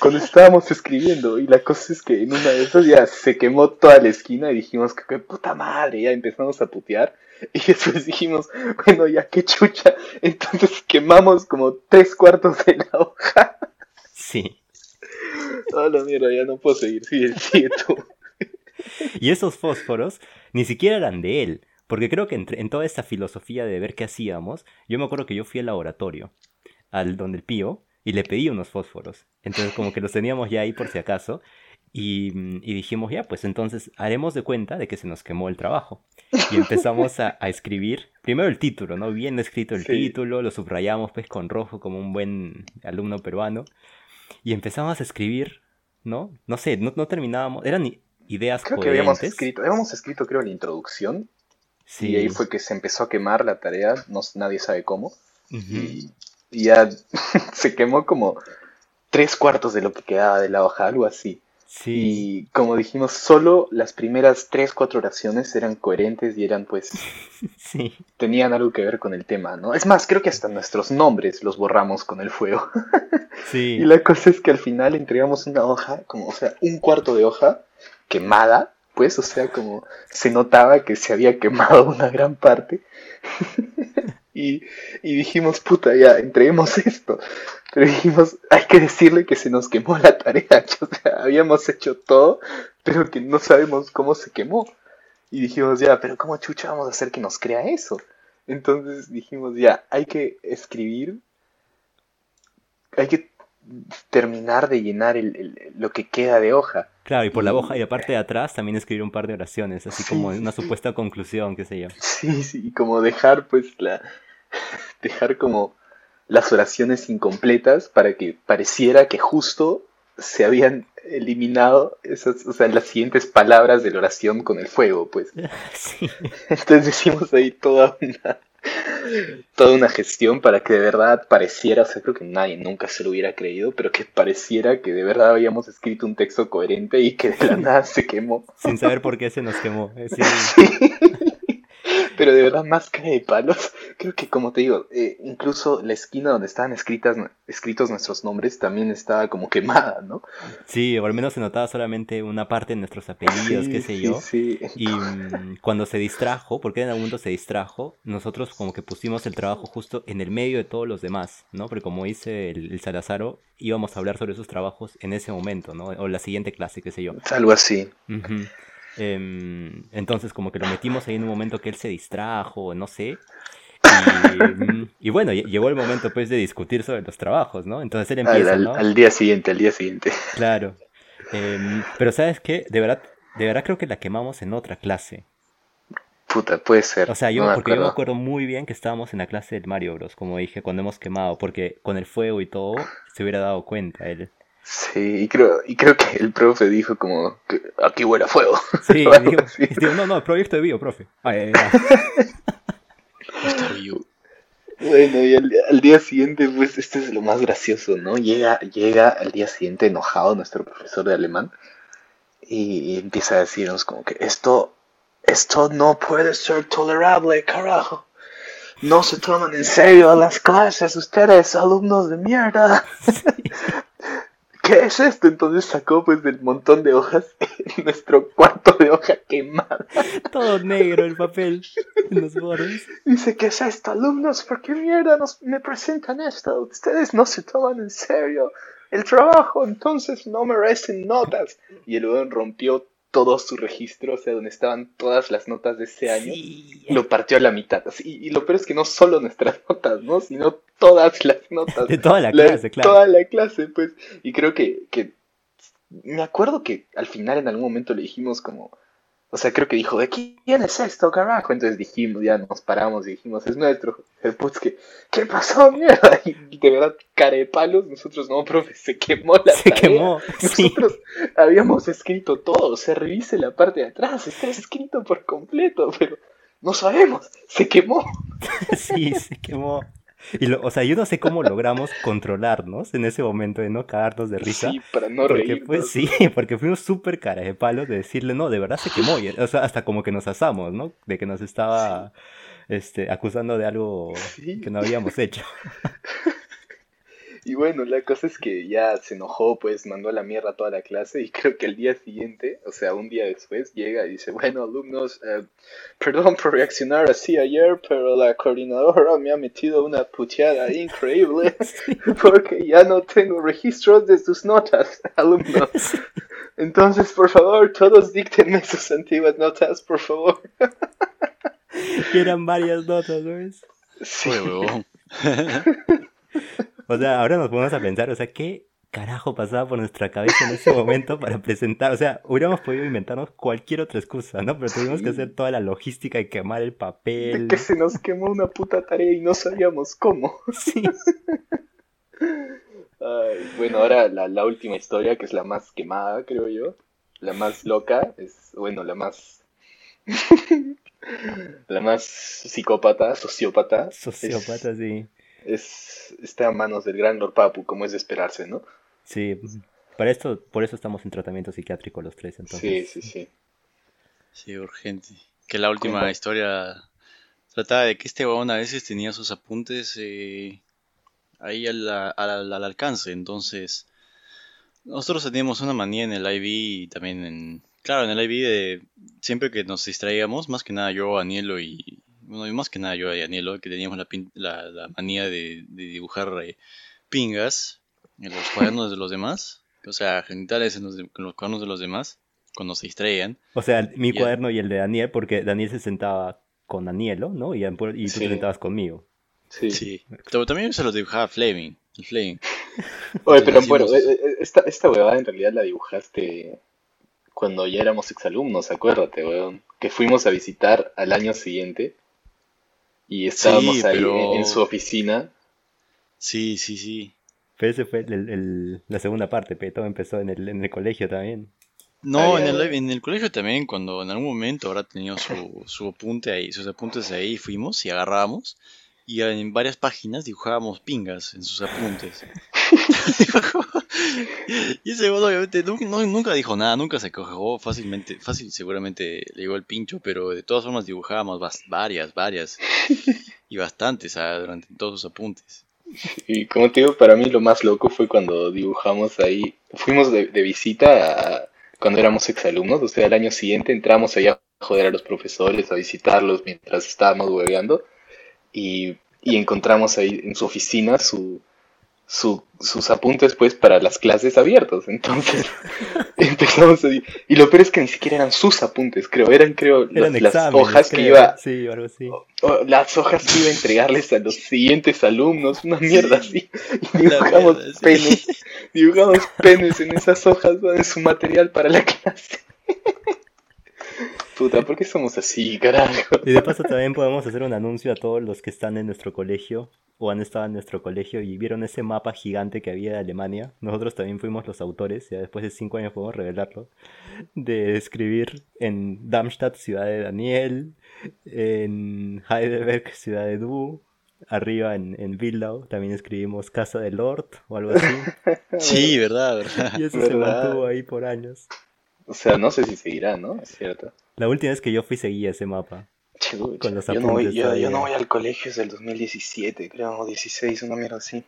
Cuando estábamos escribiendo, y la cosa es que en una de esas ya se quemó toda la esquina y dijimos que qué puta madre, ya empezamos a putear. Y después dijimos, bueno, ya qué chucha. Entonces quemamos como tres cuartos de la hoja. Sí. Oh, la mierda, ya no puedo seguir. Sigue, sigue tú. Y esos fósforos ni siquiera eran de él, porque creo que entre- en toda esta filosofía de ver qué hacíamos, yo me acuerdo que yo fui al laboratorio, al donde el pío, y le pedí unos fósforos. Entonces como que los teníamos ya ahí por si acaso, y, mm, y dijimos, ya, pues entonces haremos de cuenta de que se nos quemó el trabajo. Y empezamos a, a escribir, primero el título, ¿no? Bien escrito el Sí. título, lo subrayamos pues con rojo como un buen alumno peruano, y empezamos a escribir, ¿no? No sé, no, no terminábamos, eran ideas Creo que habíamos escrito, habíamos escrito creo la introducción Sí. y ahí fue que se empezó a quemar la tarea, no, nadie sabe cómo. y, y ya [laughs] se quemó como tres cuartos de lo que quedaba de la hoja, algo así. Sí, Y como dijimos, solo las primeras tres, cuatro oraciones eran coherentes y eran pues, [laughs] sí. tenían algo que ver con el tema, ¿no? Es más, creo que hasta nuestros nombres los borramos con el fuego. [laughs] Sí. Y la cosa es que al final entregamos una hoja, como, o sea, un cuarto de hoja quemada, pues, o sea, como se notaba que se había quemado una gran parte. [laughs] Y, y dijimos, puta, ya, entreguemos esto. Pero dijimos, [laughs] hay que decirle que se nos quemó la tarea. [laughs] O sea, habíamos hecho todo, pero que no sabemos cómo se quemó. Y dijimos, ya, pero ¿cómo chucha vamos a hacer que nos crea eso? Entonces dijimos, ya, hay que escribir, hay que terminar de llenar el- el- lo que queda de hoja. Claro, y por la hoja y aparte de atrás también escribir un par de oraciones, así Sí, como una supuesta conclusión, qué sé yo. [laughs] Sí, sí, y como dejar pues la dejar como las oraciones incompletas para que pareciera que justo se habían eliminado esas, o sea, las siguientes palabras de la oración con el fuego, pues. [laughs] Sí. Entonces hicimos ahí toda una toda una gestión para que de verdad pareciera, o sea, creo que nadie nunca se lo hubiera creído, pero que pareciera que de verdad habíamos escrito un texto coherente y que de la [laughs] nada se quemó. Sin saber por qué se nos quemó. [laughs] Sí, Pero de verdad, más cara de palos. [laughs] Creo que, como te digo, eh, incluso la esquina donde estaban escritas, escritos nuestros nombres también estaba como quemada, ¿no? sí, o al menos se notaba solamente una parte de nuestros apellidos, Sí, qué sé sí, yo. sí. Y mm, cuando se distrajo, porque en algún momento se distrajo, nosotros como que pusimos el trabajo justo en el medio de todos los demás, ¿no? Porque como dice el, el Salazaro, íbamos a hablar sobre esos trabajos en ese momento, ¿no? O la siguiente clase, qué sé yo. Algo así. Em, entonces como que lo metimos ahí en un momento que él se distrajo, no sé. Y, y bueno, lle- llegó el momento pues de discutir sobre los trabajos, ¿no? Entonces él empieza, al- ¿no? al día siguiente, al día siguiente. [laughs] Claro. Em, pero ¿sabes qué? De verdad, de verdad creo que la quemamos en otra clase. Puta, puede ser. O sea, yo, no porque yo me acuerdo. acuerdo muy bien que estábamos en la clase del Mario Bros, como dije, cuando hemos quemado, porque con el fuego y todo se hubiera dado cuenta él. Sí, y creo, y creo que el profe dijo como que aquí huele a fuego. Sí, [laughs] digo, digo, no, no, proyecto de bio, profe. Ay. Bueno, y al, al día siguiente, pues, este es lo más gracioso, ¿no? Llega, llega al día siguiente enojado nuestro profesor de alemán y, y empieza a decirnos como que esto, esto no puede ser tolerable, carajo. No se toman en serio las clases, ustedes, alumnos de mierda. [laughs] ¿Qué es esto? Entonces sacó pues del montón de hojas [laughs] nuestro cuarto de hoja quemada. Todo negro el papel en los bordes. Dice, ¿qué es esto, alumnos? ¿Por qué mierda nos, me presentan esto? Ustedes no se toman en serio el trabajo, entonces no merecen notas. Y el weón rompió todo su registro, o sea, donde estaban todas las notas de ese año. Sí. Lo partió a la mitad. así, y, y lo peor es que no solo nuestras [laughs] notas, ¿no? Sino todas las notas. De toda la La- clase, claro. Toda la clase, pues. Y creo que, que. Me acuerdo que al final en algún momento le dijimos como. O sea, creo que dijo, ¿de quién es esto, carajo? Entonces dijimos, ya nos paramos y dijimos, es nuestro. El pues que, ¿qué pasó, mierda? [laughs] Y de verdad, cara de palos, nosotros no, profe, se quemó la Se tarea. quemó. [laughs] Sí. Nosotros habíamos escrito todo, o sea, revise la parte de atrás, está escrito por completo, pero no sabemos, se quemó. [laughs] Sí, se quemó. Y lo- o sea, yo no sé cómo logramos controlarnos en ese momento de no cagarnos de risa. Sí, para no Porque reírnos. sí, porque fuimos súper cara de palos de decirle, no, de verdad se quemó. Y, o sea, hasta como que nos asamos, ¿no? De que nos estaba este, acusando de algo Sí. que no habíamos hecho. [laughs] Y bueno, la cosa es que ya se enojó, pues mandó a la mierda a toda la clase y [laughs] creo que el día siguiente, o sea, un día después, llega y dice, bueno, alumnos, eh, perdón por reaccionar así ayer, pero la coordinadora me ha metido una puteada increíble [laughs] [laughs] porque ya no tengo registros de sus notas, alumnos. Entonces, por favor, todos díctenme sus antiguas notas, por favor. Y eran varias notas, ¿no ves? Sí. O sea, ahora nos ponemos a pensar, o sea, ¿qué carajo pasaba por nuestra cabeza en ese [laughs] momento para presentar? O sea, hubiéramos podido inventarnos cualquier otra excusa, ¿no? Pero tuvimos que hacer toda la logística de quemar el De papel. que se nos quemó una puta tarea y no sabíamos cómo. Sí. [laughs] Ay, bueno, ahora la, la última historia, que es la más quemada, creo yo. La más loca, es, bueno, la más... [laughs] la más psicópata, sociópata. es- Sociópata, sí. Es, está a manos del gran Lord Papu, como es de esperarse, ¿no? Sí, para esto, por eso estamos en tratamiento psiquiátrico los tres, entonces. Sí, sí, sí. Sí, urgente. Que la última ¿Cómo? historia trataba de que este huevón a veces tenía sus apuntes eh, ahí al, al- al alcance. Entonces, nosotros teníamos una manía en el IB y también en... Claro, en el IB de siempre que nos distraíamos, más que nada yo, Anielo y... Bueno, y más que nada yo y Anielo, que teníamos la, pin- la, la manía de, de dibujar eh, pingas en los [laughs] cuadernos de los demás. O sea, genitales en los, de- en los cuadernos de los demás, cuando se distraían. O sea, mi cuaderno y el de Daniel, porque Daniel se sentaba con Danielo, ¿no? Y, y tú Sí. te sentabas conmigo. Sí. Sí, pero también se lo dibujaba Fleming, el Fleming. [laughs] Oye, pero bueno, eh, eh, esta, esta huevada en realidad la dibujaste cuando ya éramos exalumnos, acuérdate, weón. Que fuimos a visitar al año siguiente y estábamos Sí, ahí pero- en, en su oficina. Sí, sí, sí. Pero ese fue el- el- la segunda parte, pero todo empezó en el, en el colegio también. No, Ah, en el, en el colegio también, cuando en algún momento habrá tenido su, su apunte ahí, sus apuntes ahí, fuimos y agarrábamos y en varias páginas dibujábamos pingas en sus apuntes. [laughs] y ese huevón obviamente no- nunca dijo nada, nunca se cojó fácilmente, fácil seguramente le llegó el pincho, pero de todas formas dibujábamos varias, varias y bastantes ah, durante todos sus apuntes. Y como te digo, para mí lo más loco fue cuando dibujamos ahí. Fuimos de, de visita a- cuando éramos exalumnos, o sea, el año siguiente entramos allá a joder a los profesores, a visitarlos mientras estábamos hueveando. Y, y encontramos ahí en su oficina su, su- sus apuntes pues para las clases abiertos. Entonces [laughs] empezamos a... Y lo peor es que ni siquiera eran sus apuntes, creo, eran creo Eran las, hojas que iba... Sí, algo así. o las hojas que iba a entregarles a los siguientes alumnos, una mierda así. [laughs] Y dibujamos mierda, sí. penes, dibujamos penes en esas hojas, en su material para la [laughs] clase. Puta, ¿por qué somos así, carajo? Y de paso también podemos hacer un anuncio a todos los que están en nuestro colegio o han estado en nuestro colegio y vieron ese mapa gigante que había de Alemania. Nosotros también fuimos los autores, ya después de cinco años podemos revelarlo, de escribir en Darmstadt, ciudad de Daniel, en Heidelberg, ciudad de Du, arriba en, en también escribimos Casa de Lord o algo así. Sí, verdad, verdad. Y eso se mantuvo ahí por años. O sea, no sé si seguirá, ¿no? Es cierto. La última vez que yo fui seguía ese mapa. Chucha, Con los yo, no voy, yo, yo no voy al colegio desde el 2017, creo, o 16, una mierda así.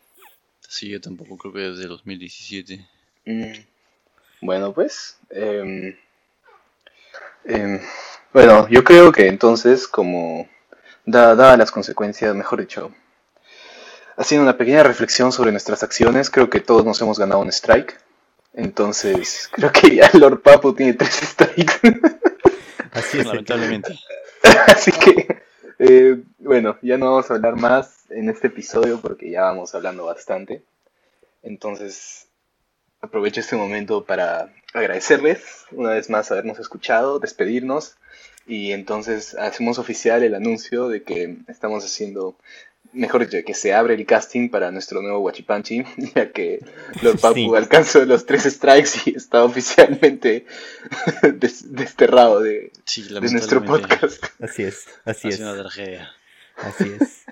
Sí, yo tampoco creo que desde 2017. Mm, Bueno, pues. em, em, bueno, yo creo que entonces, como da- dadas las consecuencias, mejor dicho, haciendo una pequeña reflexión sobre nuestras acciones, creo que todos nos hemos ganado un strike. Entonces, creo que ya Lord Papu tiene tres strikes. [laughs] Así es. Lamentablemente. [laughs] Así que, eh, bueno, ya no vamos a hablar más en este episodio porque ya vamos hablando bastante. Entonces, aprovecho este momento para agradecerles una vez más habernos escuchado, despedirnos y entonces hacemos oficial el anuncio de que estamos haciendo, mejor dicho, que se abre el casting para nuestro nuevo Huachipanchi, [laughs] ya que Lord [laughs] Papu Sí. alcanzó los tres strikes y está oficialmente [laughs] des- desterrado de, Sí, de nuestro podcast. Así es, así es, sido una tragedia. así es.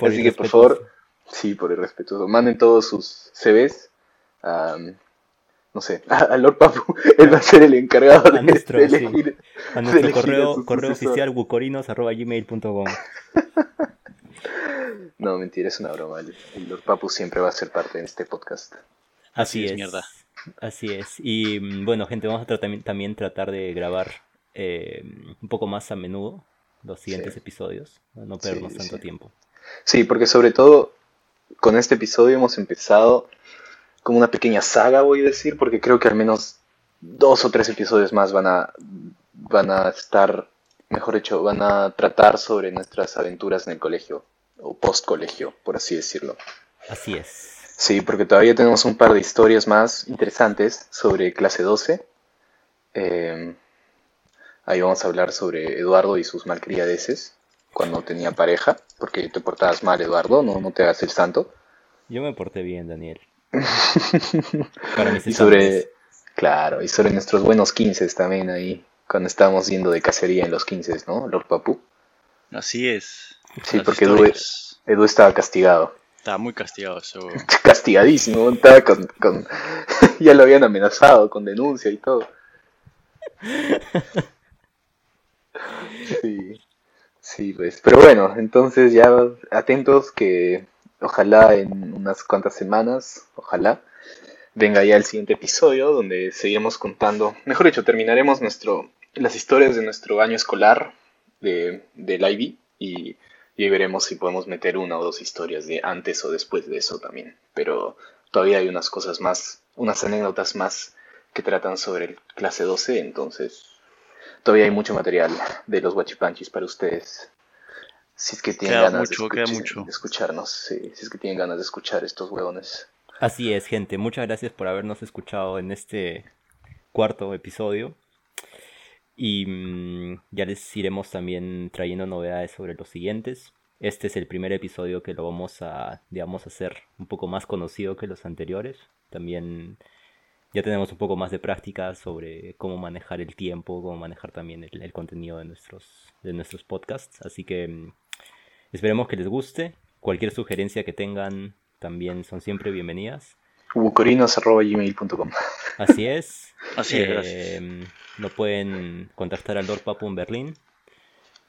Así que, por favor, sí, por el respetuoso, manden todos sus CVs a, no sé, a, a Lord Papu. Él va a ser el encargado A de, nuestro, de sí. elegir. a nuestro elegir correo, correo oficial bucorinos.gmail.com No, mentira, es una broma. El, el Lord Papu siempre va a ser parte de este podcast. Así es, es, mierda. así es. Y mm, bueno, gente, vamos a tratar, también tratar de grabar eh, un poco más a menudo los siguientes Sí. episodios, no no perdernos Sí, tanto sí. tiempo. Sí, porque sobre todo con este episodio hemos empezado como una pequeña saga, voy a decir, porque creo que al menos dos o tres episodios más van a, van a estar, mejor dicho, van a tratar sobre nuestras aventuras en el colegio, o post colegio, por así decirlo. Así es. Sí, porque todavía tenemos un par de historias más interesantes sobre clase 12. Eh, ahí vamos a hablar sobre Eduardo y sus malcriadeces cuando tenía pareja, porque te portabas mal, Eduardo, no, no te hagas el santo. Yo me porté bien, Daniel. [laughs] Para mis Y sobre, claro, y sobre nuestros buenos 15 también ahí, cuando estábamos yendo de cacería en los 15, ¿no? Lord Papu. Así es. Sí, porque historias. Edu estaba castigado. Estaba muy castigado eso. [laughs] Castigadísimo, estaba con, con- [laughs] ya lo habían amenazado con denuncia y todo. Sí, sí, pues. Pero bueno, entonces ya atentos que ojalá en unas cuantas semanas, ojalá, venga ya el siguiente episodio donde seguiremos contando, mejor dicho, terminaremos nuestro, las historias de nuestro año escolar de, del IB y, y ahí veremos si podemos meter una o dos historias de antes o después de eso también. Pero todavía hay unas cosas más, unas anécdotas más que tratan sobre el clase 12, entonces todavía hay mucho material de los guachipanchis para ustedes. Si es que tienen Queda ganas mucho, de, mucho. de escucharnos, sí, si es que tienen ganas de escuchar estos huevones. Así es, gente. Muchas gracias por habernos escuchado en este cuarto episodio. Y mm, ya les iremos también trayendo novedades sobre los siguientes. Este es el primer episodio que lo vamos a, digamos, hacer un poco más conocido que los anteriores. También ya tenemos un poco más de práctica sobre cómo manejar el tiempo, cómo manejar también el, contenido de nuestros, de nuestros podcasts. Así que mm, esperemos que les guste. Cualquier sugerencia que tengan también son siempre bienvenidas. Bucorinos.gmail.com Así es. [laughs] Así es, Eh, gracias. Lo pueden contactar al Lord Papu en Berlín.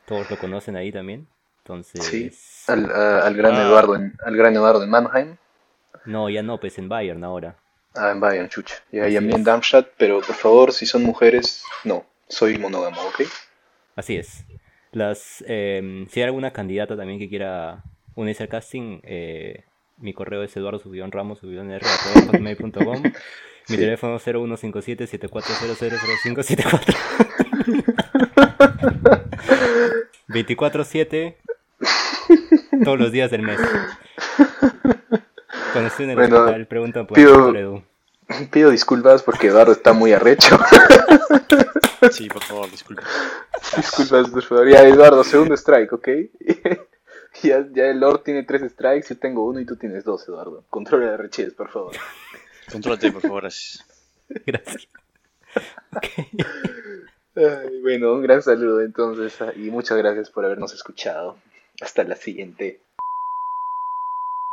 Todos lo conocen ahí también. Entonces. Sí, al, a- al gran Ah. Eduardo en, al gran Eduardo en Mannheim. No, ya no, pues en Bayern ahora. Ah, en Bayern, chucha. Y a mí en. Darmstadt, pero por favor, si son mujeres, no, soy monógamo, ¿ok? Así es. Las, eh, si hay alguna candidata también que quiera unirse al casting, eh, mi correo es eduardo ramos hotmail.com [laughs] Mi Sí. teléfono 0157-74000574. 24-7 [laughs] todos los días del mes. Cuando estoy en el Bueno, hospital, preguntan por, pido- por Edu. Pido disculpas porque Eduardo está muy arrecho. Sí, por favor, [laughs] disculpas, por favor. Ya, Eduardo, segundo strike, ¿ok? [laughs] ya, ya el Lord tiene tres strikes, yo tengo uno y tú tienes dos, Eduardo. Controla la rechez, por favor. [laughs] Contrólate, por favor, gracias. Gracias. Ay, bueno, un gran saludo entonces y muchas gracias por habernos escuchado. Hasta la siguiente.